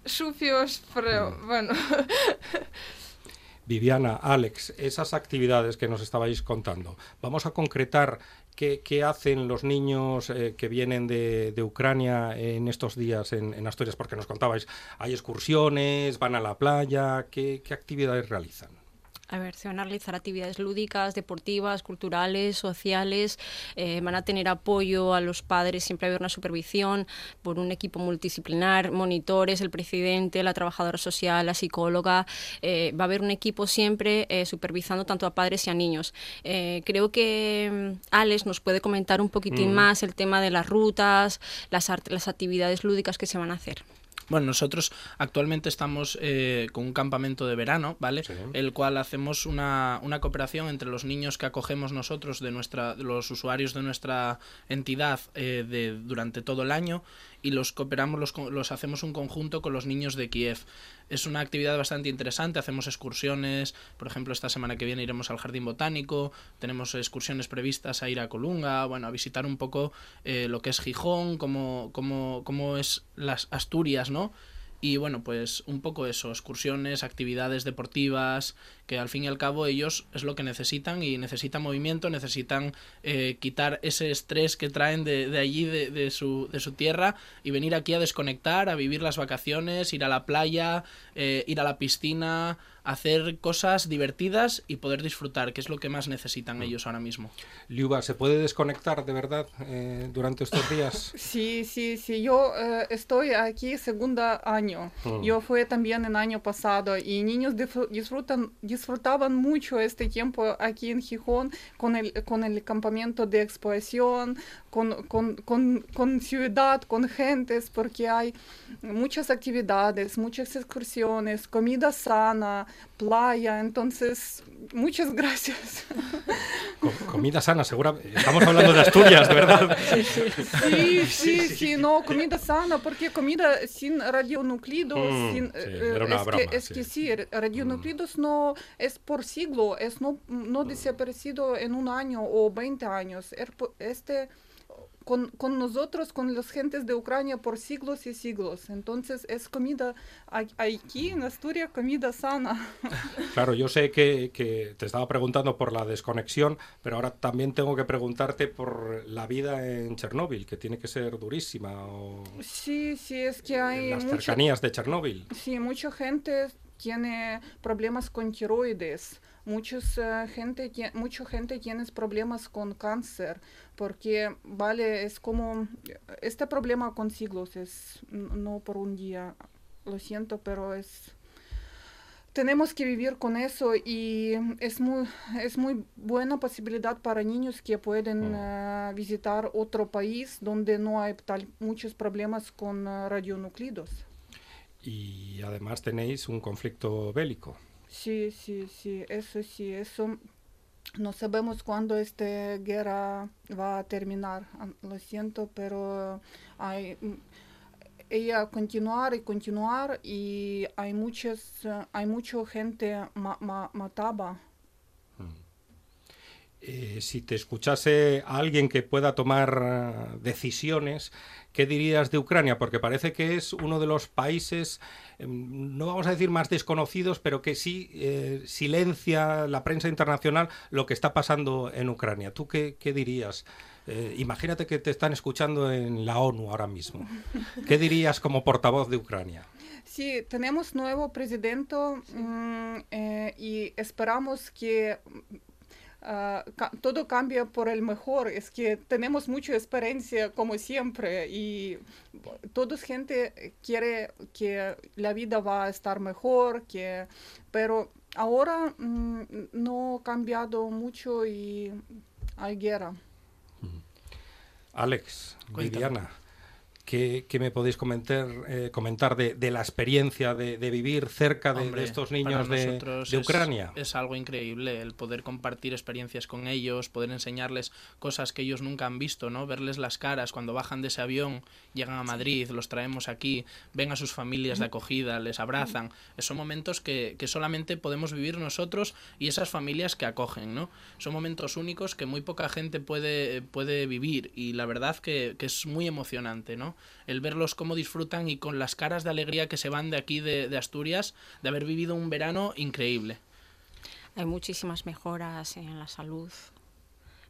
Speaker 10: sucios, pero bueno.
Speaker 3: Viviana, Alex, esas actividades que nos estabais contando, vamos a concretar qué, qué hacen los niños eh, que vienen de, de, Ucrania en estos días en, Asturias, porque nos contabais, hay excursiones, van a la playa, qué actividades realizan.
Speaker 9: A ver, se van a realizar actividades lúdicas, deportivas, culturales, sociales. Eh, van a tener apoyo a los padres, siempre va a haber una supervisión por un equipo multidisciplinar, monitores, el presidente, la trabajadora social, la psicóloga. Eh, va a haber un equipo siempre eh, supervisando tanto a padres y a niños. Eh, creo que mm, Alex nos puede comentar un poquitín mm. más el tema de las rutas, las, las actividades lúdicas que se van a hacer.
Speaker 8: Bueno, nosotros actualmente estamos eh, con un campamento de verano, ¿vale? Sí. El cual hacemos una, una, cooperación entre los niños que acogemos nosotros, de nuestra, los usuarios de nuestra entidad eh, de, durante todo el año y los cooperamos, los, los hacemos un conjunto con los niños de Kiev. Es una actividad bastante interesante, hacemos excursiones, por ejemplo, esta semana que viene iremos al Jardín Botánico, tenemos excursiones previstas a ir a Colunga, bueno, a visitar un poco eh, lo que es Gijón, cómo, cómo, cómo es las Asturias, ¿no? Y bueno, pues un poco eso, excursiones, actividades deportivas, que al fin y al cabo ellos es lo que necesitan y necesitan movimiento, necesitan eh, quitar ese estrés que traen de, de allí, de, de, su, de su tierra, y venir aquí a desconectar, a vivir las vacaciones, ir a la playa, eh, ir a la piscina, hacer cosas divertidas y poder disfrutar, que es lo que más necesitan ellos ahora mismo.
Speaker 3: Liuba, ¿se puede desconectar de verdad eh, durante estos días?
Speaker 11: Sí, sí, sí. Yo eh, estoy aquí segundo año. Mm. Yo fui también el año pasado y niños disfrutan, disfrutaban mucho este tiempo aquí en Gijón con el, con el campamento de exposición, con, con, con, con ciudad, con gentes, porque hay muchas actividades, muchas excursiones, comida sana, playa, entonces muchas gracias.
Speaker 3: Com comida sana, segura. Estamos hablando de Asturias, de verdad.
Speaker 11: Sí sí. Sí, sí, sí, no, comida sana, porque comida sin radionuclidos, mm, sin,
Speaker 3: una
Speaker 11: es,
Speaker 3: broma,
Speaker 11: que, es
Speaker 3: sí.
Speaker 11: que sí, radionuclidos mm. no es por siglo, es no, no desaparecido en un año o 20 años. Este con, con, nosotros, con las gentes de Ucrania por siglos y siglos. Entonces es comida, aquí en Asturias, comida sana.
Speaker 3: Claro, yo sé que, que, te estaba preguntando por la desconexión, pero ahora también tengo que preguntarte por la vida en Chernóbil, que tiene que ser durísima. O
Speaker 11: sí, sí, es que hay...
Speaker 3: las mucho, cercanías de Chernóbil.
Speaker 11: Sí, mucha gente tiene problemas con tiroides. Muchos, uh, gente, mucha gente tiene problemas con cáncer, porque, vale, es como, este problema con siglos es no por un día, lo siento, pero es, tenemos que vivir con eso y es muy, es muy buena posibilidad para niños que pueden uh, visitar otro país donde no hay tal, muchos problemas con uh, radionuclidos.
Speaker 3: Y además tenéis un conflicto bélico.
Speaker 11: Sí, sí, sí, eso sí, eso no sabemos cuándo esta guerra va a terminar, lo siento, pero hay ella continuar y continuar y hay muchas hay mucha gente ma, mataba
Speaker 3: eh, si te escuchase a alguien que pueda tomar uh, decisiones, ¿qué dirías de Ucrania? Porque parece que es uno de los países, eh, no vamos a decir más desconocidos, pero que sí eh, silencia la prensa internacional lo que está pasando en Ucrania. ¿Tú qué, qué dirías? Eh, imagínate que te están escuchando en la ONU ahora mismo. ¿Qué dirías como portavoz de Ucrania?
Speaker 11: Sí, tenemos nuevo presidente um, y esperamos que Uh, ca todo cambia por el mejor. Es que tenemos mucha experiencia como siempre y toda gente quiere que la vida va a estar mejor, que, pero ahora mm, no ha cambiado mucho y hay guerra.
Speaker 3: Alex, Viviana. ¿Qué, ¿Qué, me podéis comentar, eh, comentar de, de, la experiencia de, de vivir cerca de,
Speaker 8: Hombre,
Speaker 3: de estos niños de, Ucrania?
Speaker 8: Es, es, algo increíble el poder compartir experiencias con ellos, poder enseñarles cosas que ellos nunca han visto, ¿no? Verles las caras cuando bajan de ese avión, llegan a Madrid, los traemos aquí, ven a sus familias de acogida, les abrazan. Son momentos que, que solamente podemos vivir nosotros y esas familias que acogen, ¿no? Son momentos únicos que muy poca gente puede, puede vivir y la verdad que, que es muy emocionante, ¿no? El verlos cómo disfrutan y con las caras de alegría que se van de aquí de, Asturias, de haber vivido un verano increíble.
Speaker 9: hay muchísimas mejoras en la salud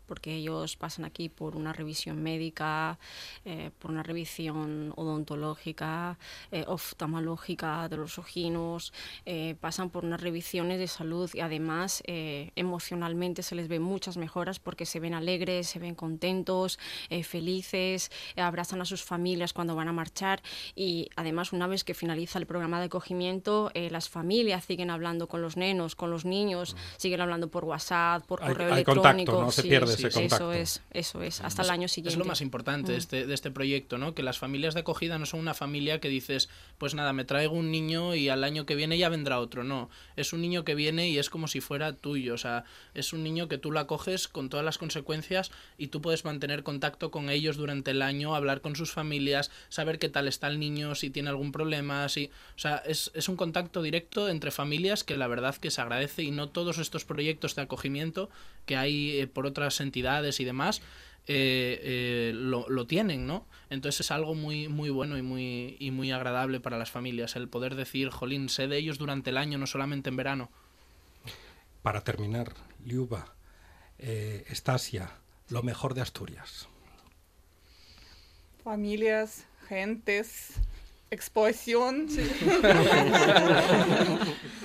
Speaker 9: porque ellos pasan aquí por una revisión médica, eh, por una revisión odontológica, eh, oftalmológica de los ojinos, eh, pasan por unas revisiones de salud y además eh, emocionalmente se les ve muchas mejoras porque se ven alegres, se ven contentos, eh, felices, eh, abrazan a sus familias cuando van a marchar y además una vez que finaliza el programa de acogimiento, las familias siguen hablando con los nenos, con los niños, siguen hablando por WhatsApp, por
Speaker 3: Hay-
Speaker 9: correo
Speaker 3: hay contacto,
Speaker 9: electrónico.
Speaker 3: no se pierde ese
Speaker 9: Eso es, eso es, hasta el año siguiente.
Speaker 8: Es lo más importante de
Speaker 9: Mm.
Speaker 8: este, de este proyecto, ¿no? Que las familias de acogida no son una familia que dices, pues nada, me traigo un niño y al año que viene ya vendrá otro. No, es un niño que viene y es como si fuera tuyo. O sea, es un niño que tú lo acoges con todas las consecuencias y tú puedes mantener contacto con ellos durante el año, hablar con sus familias, saber qué tal está el niño, si tiene algún problema, si... O sea, es, es un contacto directo entre familias que la verdad que se agradece y no todos estos proyectos de acogimiento que hay eh, por otras entidades y demás eh, eh, lo, lo tienen, ¿no? Entonces es algo muy, muy bueno y muy, y muy agradable para las familias el poder decir, jolín, sé de ellos durante el año, no solamente en verano.
Speaker 3: Para terminar, Liuba, eh, Estasia, lo mejor de Asturias.
Speaker 11: Familias, gentes, exposición.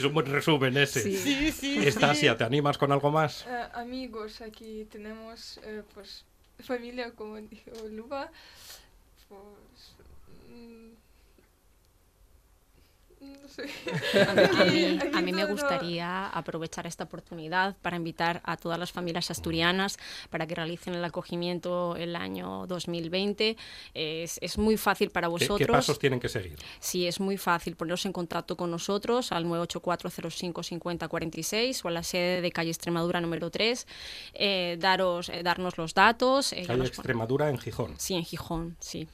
Speaker 3: Es un buen resumen ese.
Speaker 11: Sí. Sí, sí,
Speaker 3: Estasia,
Speaker 11: sí.
Speaker 3: ¿te animas con algo más?
Speaker 10: Eh, amigos, aquí tenemos eh, pues familia, como dijo Luba. Pues, mm, no sé.
Speaker 9: A mí, a mí me gustaría aprovechar esta oportunidad para invitar a todas las familias asturianas para que realicen el acogimiento el año 2020. Es, es muy fácil para
Speaker 3: ¿Qué,
Speaker 9: vosotros.
Speaker 3: qué pasos tienen que seguir?
Speaker 9: Sí, es muy fácil poneros en contacto con nosotros al 984-05-5046 o a la sede de calle Extremadura número 3, eh, daros, eh, darnos los datos. eh,
Speaker 3: Calle Extremadura en Gijón.
Speaker 9: Sí, en Gijón, sí.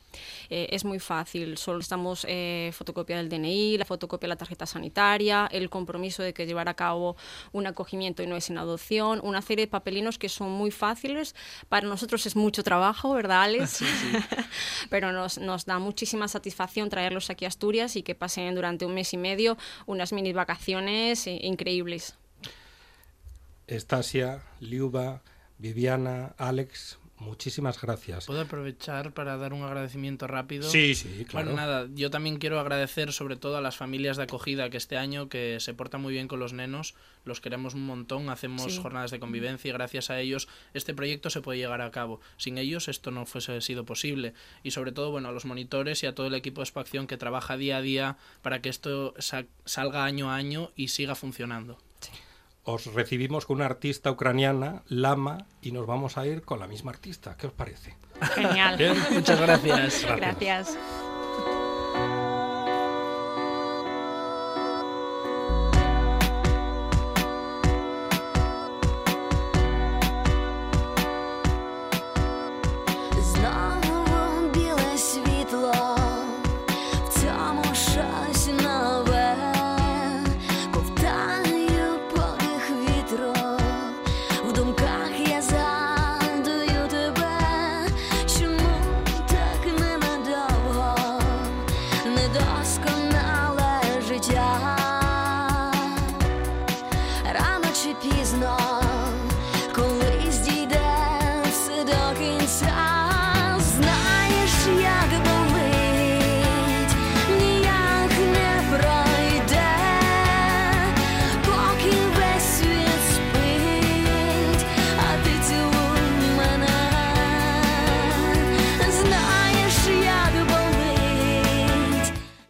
Speaker 9: Eh, es muy fácil, solo estamos eh, fotocopia del DNI, la fotocopia de la tarjeta sanitaria, el compromiso de que llevar a cabo un acogimiento y no es en adopción, una serie de papelinos que son muy fáciles. Para nosotros es mucho trabajo, ¿verdad, Alex? Pero nos, nos da muchísima satisfacción traerlos aquí a Asturias y que pasen durante un mes y medio unas mini vacaciones increíbles.
Speaker 3: Estasia, Liuba, Viviana, Alex, muchísimas gracias.
Speaker 8: ¿Puedo aprovechar para dar un agradecimiento rápido?
Speaker 3: Sí, sí, claro.
Speaker 8: Bueno, nada, yo también quiero agradecer sobre todo a las familias de acogida que este año que se portan muy bien con los nenos, los queremos un montón, hacemos
Speaker 9: Sí.
Speaker 8: jornadas de convivencia y gracias a ellos este proyecto se puede llegar a cabo. Sin ellos esto no fuese sido posible y sobre todo, bueno, a los monitores y a todo el equipo de Spacción que trabaja día a día para que esto sa- salga año a año y siga funcionando.
Speaker 3: Os recibimos con una artista ucraniana, Lama, y nos vamos a ir con la misma artista. ¿Qué os parece?
Speaker 9: Genial.
Speaker 3: Bien.
Speaker 8: Muchas gracias.
Speaker 9: Gracias.